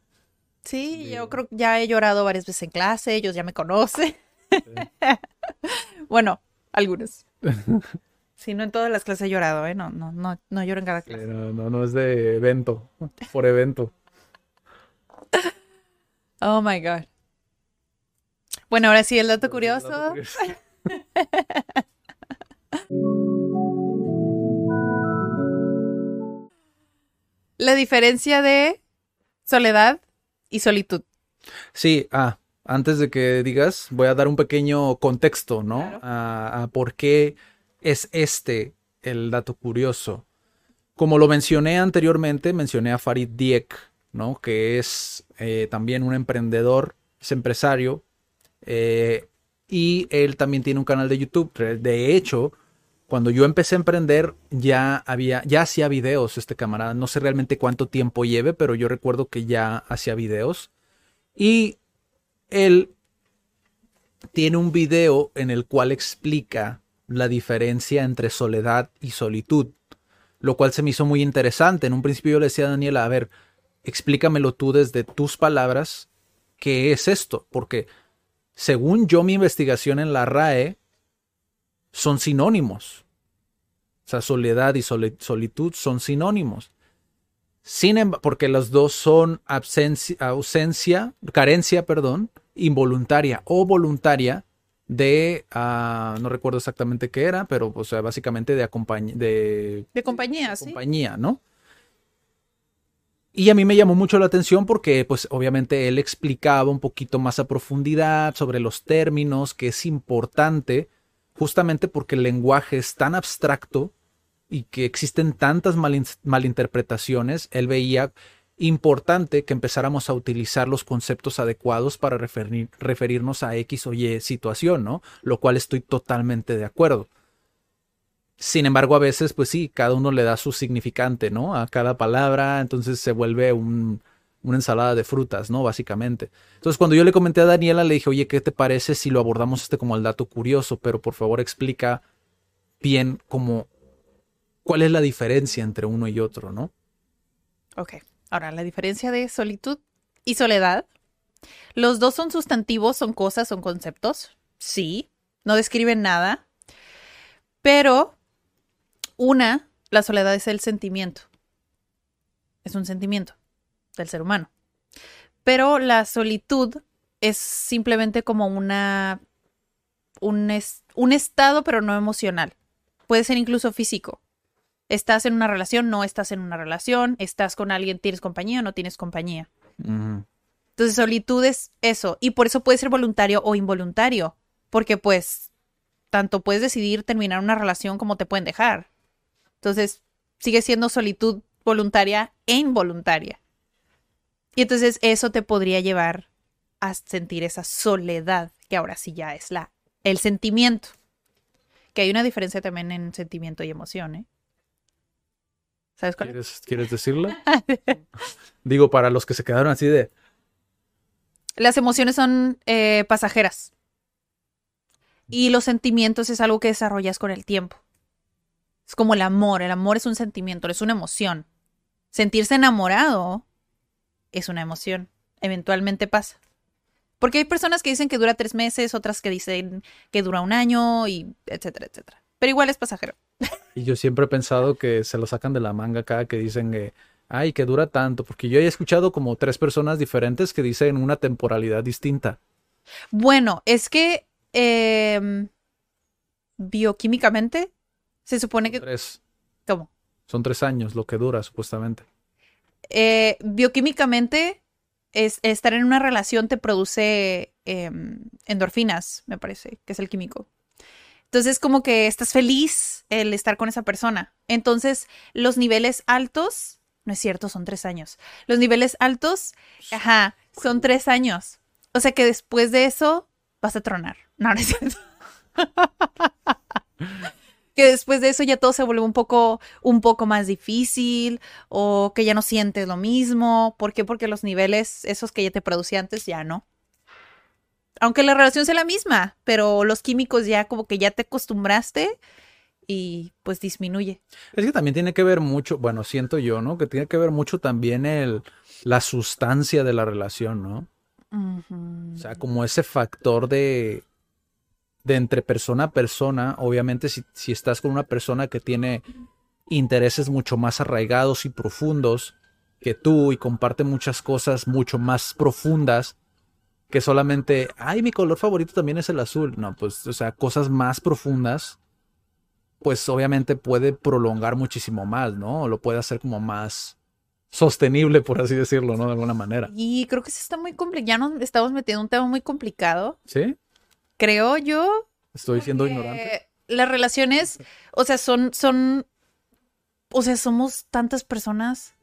sí, yo creo que ya he llorado varias veces en clase, ellos ya me conocen. bueno, algunos. Sí, no en todas las clases he llorado, ¿eh? No, no, no, no lloro en cada clase. No, no, no es de evento, por evento. Oh my God. Bueno, ahora sí, el dato El curioso. dato curioso. La diferencia de soledad y solitud. Sí, ah, antes de que digas, voy a dar un pequeño contexto, ¿no? Claro. A, a por qué es este el dato curioso. Como lo mencioné anteriormente, mencioné a Farid Diek, ¿no? Que es eh, también un emprendedor, es empresario. eh, y él también tiene un canal de YouTube. De hecho, cuando yo empecé a emprender ya había, ya hacía videos este camarada. No sé realmente cuánto tiempo lleve, pero yo recuerdo que ya hacía videos. Y él tiene un video en el cual explica la diferencia entre soledad y solitud, lo cual se me hizo muy interesante. En un principio yo le decía a Daniela, a ver, explícamelo tú desde tus palabras, ¿qué es esto? Porque según yo mi investigación en la RAE, son sinónimos. O sea, soledad y solitud son sinónimos. Sin embargo, porque los dos son ausencia, carencia, perdón, involuntaria o voluntaria de, ah, no recuerdo exactamente qué era, pero o sea, básicamente de, de, de compañía, sí. Compañía, ¿no? Y a mí me llamó mucho la atención porque, pues, obviamente él explicaba un poquito más a profundidad sobre los términos, que es importante, justamente porque el lenguaje es tan abstracto y que existen tantas malinterpretaciones, él veía importante que empezáramos a utilizar los conceptos adecuados para referirnos a X o Y situación, ¿no? Lo cual estoy totalmente de acuerdo. Sin embargo, a veces, pues sí, cada uno le da su significante, ¿no? A cada palabra, entonces se vuelve una ensalada de frutas, ¿no? Básicamente. Entonces, cuando yo le comenté a Daniela, le dije, oye, ¿qué te parece si lo abordamos este como el dato curioso? Pero por favor explica bien cómo, cuál es la diferencia entre uno y otro, ¿no? Ok. Ahora, la diferencia de solitud y soledad. Los dos son sustantivos, son cosas, son conceptos. Sí, no describen nada. Pero una, la soledad es el sentimiento. Es un sentimiento del ser humano. Pero la solitud es simplemente como una un, un estado, pero no emocional. Puede ser incluso físico. Estás en una relación, no estás en una relación, estás con alguien, tienes compañía o no tienes compañía. Entonces, solitud es eso. Y por eso puede ser voluntario o involuntario. Porque pues, tanto puedes decidir terminar una relación como te pueden dejar. Entonces, sigue siendo solitud voluntaria e involuntaria. Y entonces eso te podría llevar a sentir esa soledad, que ahora sí ya es la el sentimiento. Que hay una diferencia también en sentimiento y emoción, ¿eh? ¿Sabes cuál? ¿Quieres, ¿quieres decirla? Digo, para los que se quedaron así de. Las emociones son eh, pasajeras. Y los sentimientos es algo que desarrollas con el tiempo. Es como el amor. El amor es un sentimiento, es una emoción. Sentirse enamorado es una emoción. Eventualmente pasa. Porque hay personas que dicen que dura tres meses, otras que dicen que dura un año, y etcétera, etcétera. Pero igual es pasajero. Y yo siempre he pensado que se lo sacan de la manga cada que dicen que, ay, que dura tanto, porque yo he escuchado como tres personas diferentes que dicen una temporalidad distinta. Bueno, es que em, bioquímicamente se supone que... Tres. ¿Cómo? Son tres años lo que dura, supuestamente. Eh, bioquímicamente, es, estar en una relación te produce em, endorfinas, me parece, que es el químico. Entonces, como que estás feliz el estar con esa persona. Entonces, los niveles altos, no es cierto, son tres años. Los niveles altos, ajá, son tres años. O sea que después de eso vas a tronar. No, no es cierto. que después de eso ya todo se vuelve un poco, un poco más difícil o que ya no sientes lo mismo. ¿Por qué? Porque los niveles, esos que ya te producía antes, ya no. Aunque la relación sea la misma, pero los químicos ya como que ya te acostumbraste y pues disminuye. Es que también tiene que ver mucho, bueno, siento yo, ¿no? Que tiene que ver mucho también el, la sustancia de la relación, ¿no? O sea, como ese factor de, de entre persona a persona, obviamente si, si estás con una persona que tiene intereses mucho más arraigados y profundos que tú y comparte muchas cosas mucho más profundas que solamente, ay, mi color favorito también es el azul. No, pues, o sea, cosas más profundas, pues obviamente puede prolongar muchísimo más, ¿no? Lo puede hacer como más sostenible, por así decirlo, ¿no? De alguna manera. Y creo que sí está muy complicado. Ya nos estamos metiendo en un tema muy complicado. ¿Sí? Creo yo. Estoy siendo ignorante. Las relaciones, o sea, son, son, o sea, somos tantas personas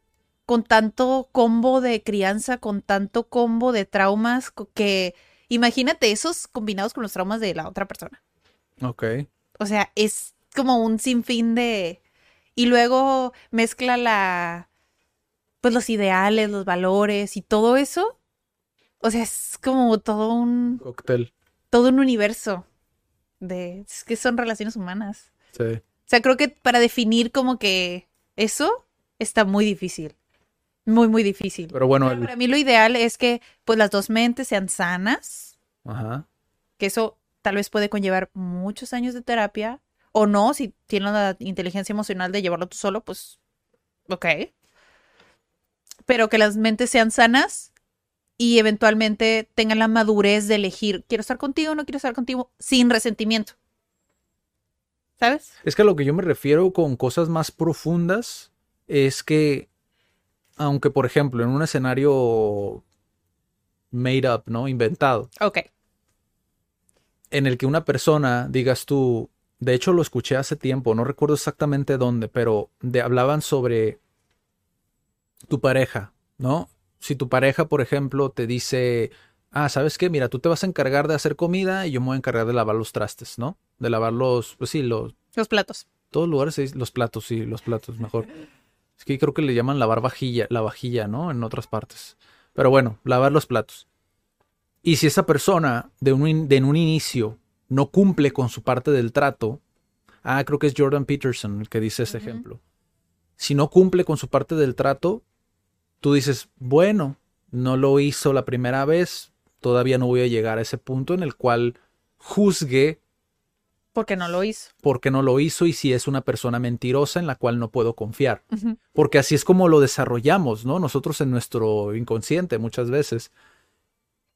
con tanto combo de crianza, con tanto combo de traumas que, Imagínate esos combinados con los traumas de la otra persona. Ok. O sea, es como un sinfín de... Y luego mezcla la... Pues los ideales, los valores y todo eso. O sea, es como todo un... Cóctel. Todo un universo de... Es que son relaciones humanas. Sí. O sea, creo que para definir como que eso está muy difícil. Muy, muy difícil. Pero bueno, Pero el- para mí lo ideal es que pues las dos mentes sean sanas, Ajá. que eso tal vez puede conllevar muchos años de terapia, o no, si tienes la inteligencia emocional de llevarlo tú solo, pues ok. Pero que las mentes sean sanas y eventualmente tengan la madurez de elegir, quiero estar contigo o no quiero estar contigo, sin resentimiento. ¿Sabes? Es que a lo que yo me refiero con cosas más profundas es que, aunque por ejemplo en un escenario made up, ¿no? Inventado, Ok. en el que una persona, digas tú, de hecho lo escuché hace tiempo, no recuerdo exactamente dónde, pero de, hablaban sobre tu pareja, ¿no? Si tu pareja, por ejemplo, te dice, ah, ¿sabes qué? Mira, tú te vas a encargar de hacer comida y yo me voy a encargar de lavar los trastes, ¿no? De lavar los, pues sí, los, Los platos. todos lugares los platos, sí, los platos, mejor. Es que creo que le llaman lavar vajilla, la vajilla, ¿no? En otras partes. Pero bueno, lavar los platos. Y si esa persona de un, in- de en un inicio no cumple con su parte del trato, ah, creo que es Jordan Peterson el que dice este ejemplo. Si no cumple con su parte del trato, tú dices, bueno, no lo hizo la primera vez, todavía no voy a llegar a ese punto en el cual juzgue Porque no lo hizo. por qué no lo hizo y si es una persona mentirosa en la cual no puedo confiar. Porque así es como lo desarrollamos, ¿no? Nosotros en nuestro inconsciente muchas veces.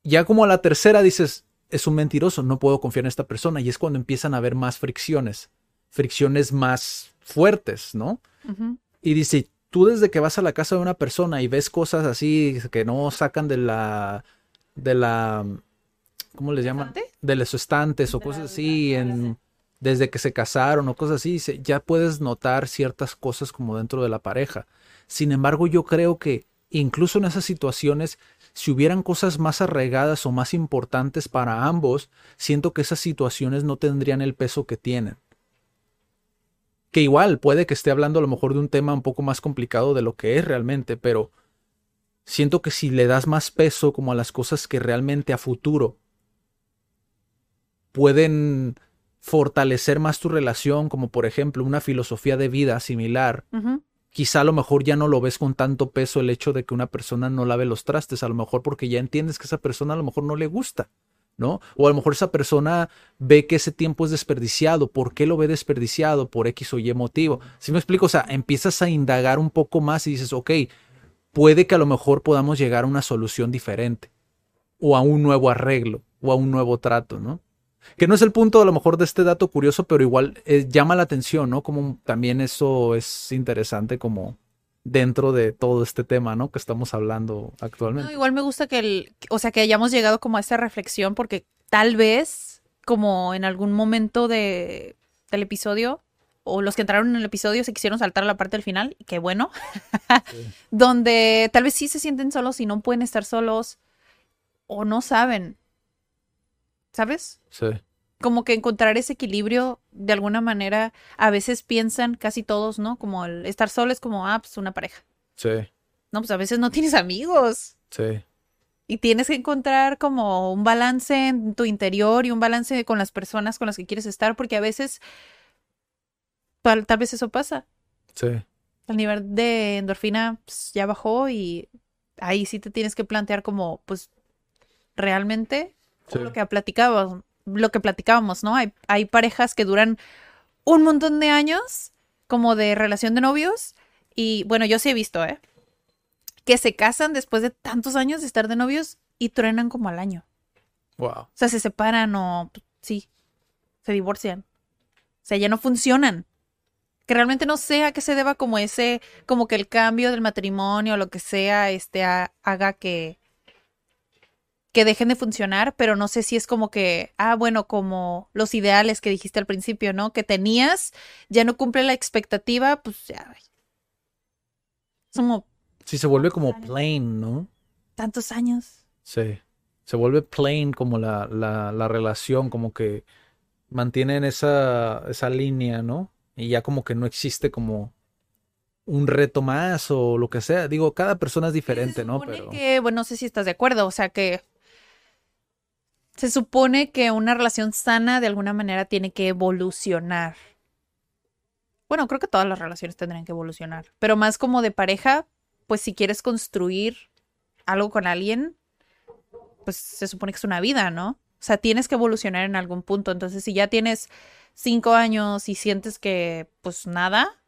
Ya como a la tercera dices, es un mentiroso, no puedo confiar en esta persona. Y es cuando empiezan a haber más fricciones, fricciones más fuertes, ¿no? Y dice, tú desde que vas a la casa de una persona y ves cosas así que no sacan de la, de la, ¿cómo les llaman? ¿Estante? De los estantes o De cosas la- así, en, desde que se casaron o cosas así, ya puedes notar ciertas cosas como dentro de la pareja. Sin embargo, yo creo que incluso en esas situaciones, si hubieran cosas más arraigadas o más importantes para ambos, siento que esas situaciones no tendrían el peso que tienen que igual puede que esté hablando a lo mejor de un tema un poco más complicado de lo que es realmente, pero siento que si le das más peso como a las cosas que realmente a futuro pueden fortalecer más tu relación, como por ejemplo una filosofía de vida similar, quizá a lo mejor ya no lo ves con tanto peso el hecho de que una persona no lave los trastes, a lo mejor porque ya entiendes que esa persona a lo mejor no le gusta, ¿no? O a lo mejor esa persona ve que ese tiempo es desperdiciado, ¿por qué lo ve desperdiciado? Por X o Y motivo. Si me explico? O sea, empiezas a indagar un poco más y dices, ok, puede que a lo mejor podamos llegar a una solución diferente, o a un nuevo arreglo, o a un nuevo trato, ¿no? Que no es el punto a lo mejor de este dato curioso, pero igual eh, llama la atención, ¿no? Como también eso es interesante como dentro de todo este tema, ¿no? Que estamos hablando No, actualmente. igual me gusta que el, o sea, que hayamos llegado como a esta reflexión porque tal vez como en algún momento de, del episodio o los que entraron en el episodio se quisieron saltar a la parte del final, y qué bueno, donde tal vez sí se sienten solos y no pueden estar solos o no saben, ¿sabes? Sí, Como que encontrar ese equilibrio de alguna manera, a veces piensan casi todos, ¿no? Como el estar solo es como, ah, pues una pareja. sí, No, pues a veces no tienes amigos. sí, Y tienes que encontrar como un balance en tu interior y un balance con las personas con las que quieres estar, porque a veces, tal, tal vez eso pasa. sí, El nivel de endorfina pues, ya bajó y ahí sí te tienes que plantear como, pues, realmente sí. lo que platicábamos, lo que platicábamos, ¿no? Hay, hay parejas que duran un montón de años como de relación de novios y bueno, yo sí he visto, ¿eh? Que se casan después de tantos años de estar de novios y truenan como al año. Wow. O sea, se separan o sí, se divorcian. O sea, ya no funcionan. Que realmente no sé a qué se deba como ese, como que el cambio del matrimonio o lo que sea, este, ha- haga que, que dejen de funcionar, pero no sé si es como que, ah, bueno, como los ideales que dijiste al principio, ¿no? Que tenías, ya no cumple la expectativa, pues ya. Es como Sí, se vuelve como plain, ¿no? tantos años. Sí. se vuelve plain como la, la, la relación, como que mantienen esa, esa línea, ¿no? Y ya como que no existe como un reto más o lo que sea. Digo, cada persona es diferente, Se ¿no? Pero que, bueno, no sé si estás de acuerdo, o sea que se supone que una relación sana de alguna manera tiene que evolucionar. Bueno, creo que todas las relaciones tendrían que evolucionar, pero más como de pareja, pues si quieres construir algo con alguien, pues se supone que es una vida, ¿no? O sea, tienes que evolucionar en algún punto. Entonces, si ya tienes cinco años y sientes que, pues nada,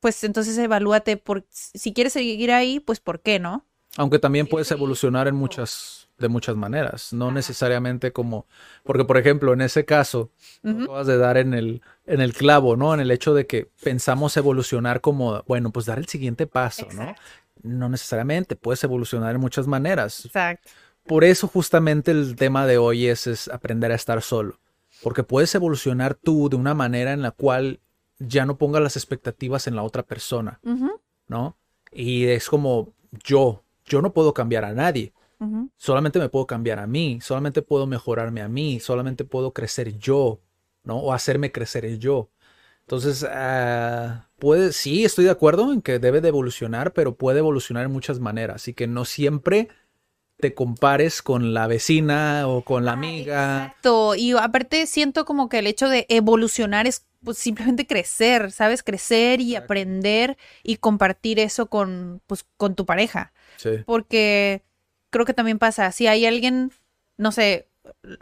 pues entonces evalúate por si quieres seguir ahí, pues por qué, ¿no? aunque también puedes evolucionar en muchas, de muchas maneras, no necesariamente como, porque por ejemplo, en ese caso, Ujú. acabas de dar en el, en el clavo, ¿no? En el hecho de que pensamos evolucionar como, bueno, pues dar el siguiente paso, ¿no? Exacto. No necesariamente, puedes evolucionar en muchas maneras. Exacto. Por eso justamente el tema de hoy es, es aprender a estar solo, porque puedes evolucionar tú de una manera en la cual ya no pongas las expectativas en la otra persona, ¿no? Y es como yo, yo no puedo cambiar a nadie, solamente me puedo cambiar a mí, solamente puedo mejorarme a mí, solamente puedo crecer yo, ¿no? O hacerme crecer yo. Entonces, ah, puede, sí, estoy de acuerdo en que debe de evolucionar, pero puede evolucionar en muchas maneras. Así que no siempre te compares con la vecina o con la amiga. Exacto. Y aparte siento como que el hecho de evolucionar es pues simplemente crecer, ¿sabes? Crecer y Exacto. aprender y compartir eso con, pues, con tu pareja. Sí, Porque creo que también pasa, si hay alguien, no sé,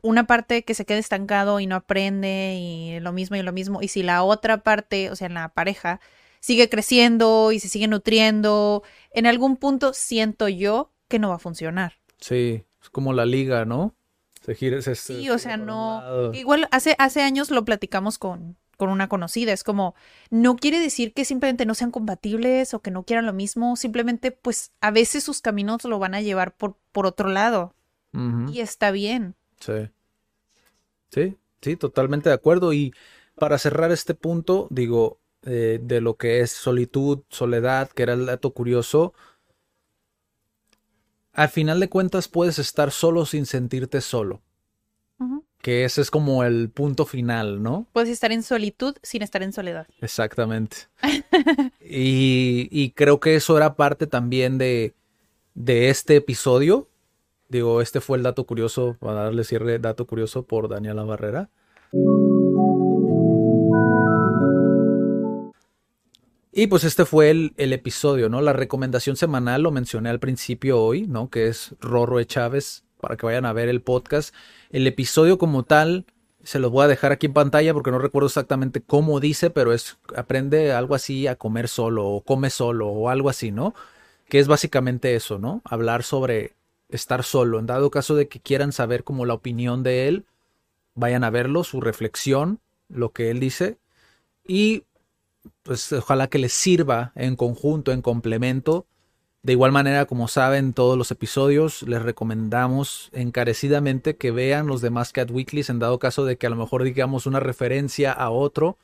una parte que se queda estancado y no aprende y lo mismo y lo mismo, y si la otra parte, o sea, la pareja, sigue creciendo y se sigue nutriendo, en algún punto siento yo que no va a funcionar. sí, es como la liga, ¿no? Se gira, se, se Sí, o gira sea, no. Igual hace, hace años lo platicamos con, con una conocida. Es como, no quiere decir que simplemente no sean compatibles o que no quieran lo mismo. Simplemente, pues, a veces sus caminos lo van a llevar por, por otro lado. Y está bien. Sí. Sí, sí, totalmente de acuerdo. Y para cerrar este punto, digo, eh, de lo que es solitud, soledad, que era el dato curioso, al final de cuentas puedes estar solo sin sentirte solo. Que ese es como el punto final, ¿no? Puedes estar en solitud sin estar en soledad. Exactamente. Y, y creo que eso era parte también de, de este episodio. Digo, este fue el dato curioso, para darle cierre, dato curioso por Daniela Barrera. Y pues este fue el, el episodio, ¿no? La recomendación semanal lo mencioné al principio hoy, ¿no? Que es Rorro E. Chávez, para que vayan a ver el podcast. El episodio como tal, se los voy a dejar aquí en pantalla porque no recuerdo exactamente cómo dice, pero es aprende algo así a comer solo o come solo o algo así, ¿no? Que es básicamente eso, ¿no? Hablar sobre estar solo. En dado caso de que quieran saber como la opinión de él, vayan a verlo, su reflexión, lo que él dice. Y pues ojalá que les sirva en conjunto, en complemento. De igual manera, como saben, todos los episodios les recomendamos encarecidamente que vean los demás Cat Weeklies en dado caso de que a lo mejor digamos una referencia a otro.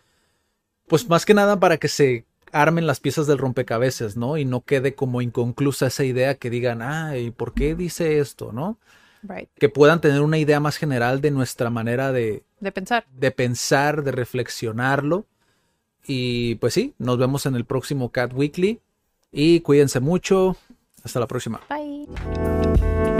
Pues más que nada para que se armen las piezas del rompecabezas, ¿no? Y no quede como inconclusa esa idea que digan, ay, ¿por qué dice esto, no? Right. Que puedan tener una idea más general de nuestra manera de, De pensar. de pensar, de reflexionarlo. Y pues sí, nos vemos en el próximo Cat Weekly. Y cuídense mucho. Hasta la próxima. Bye.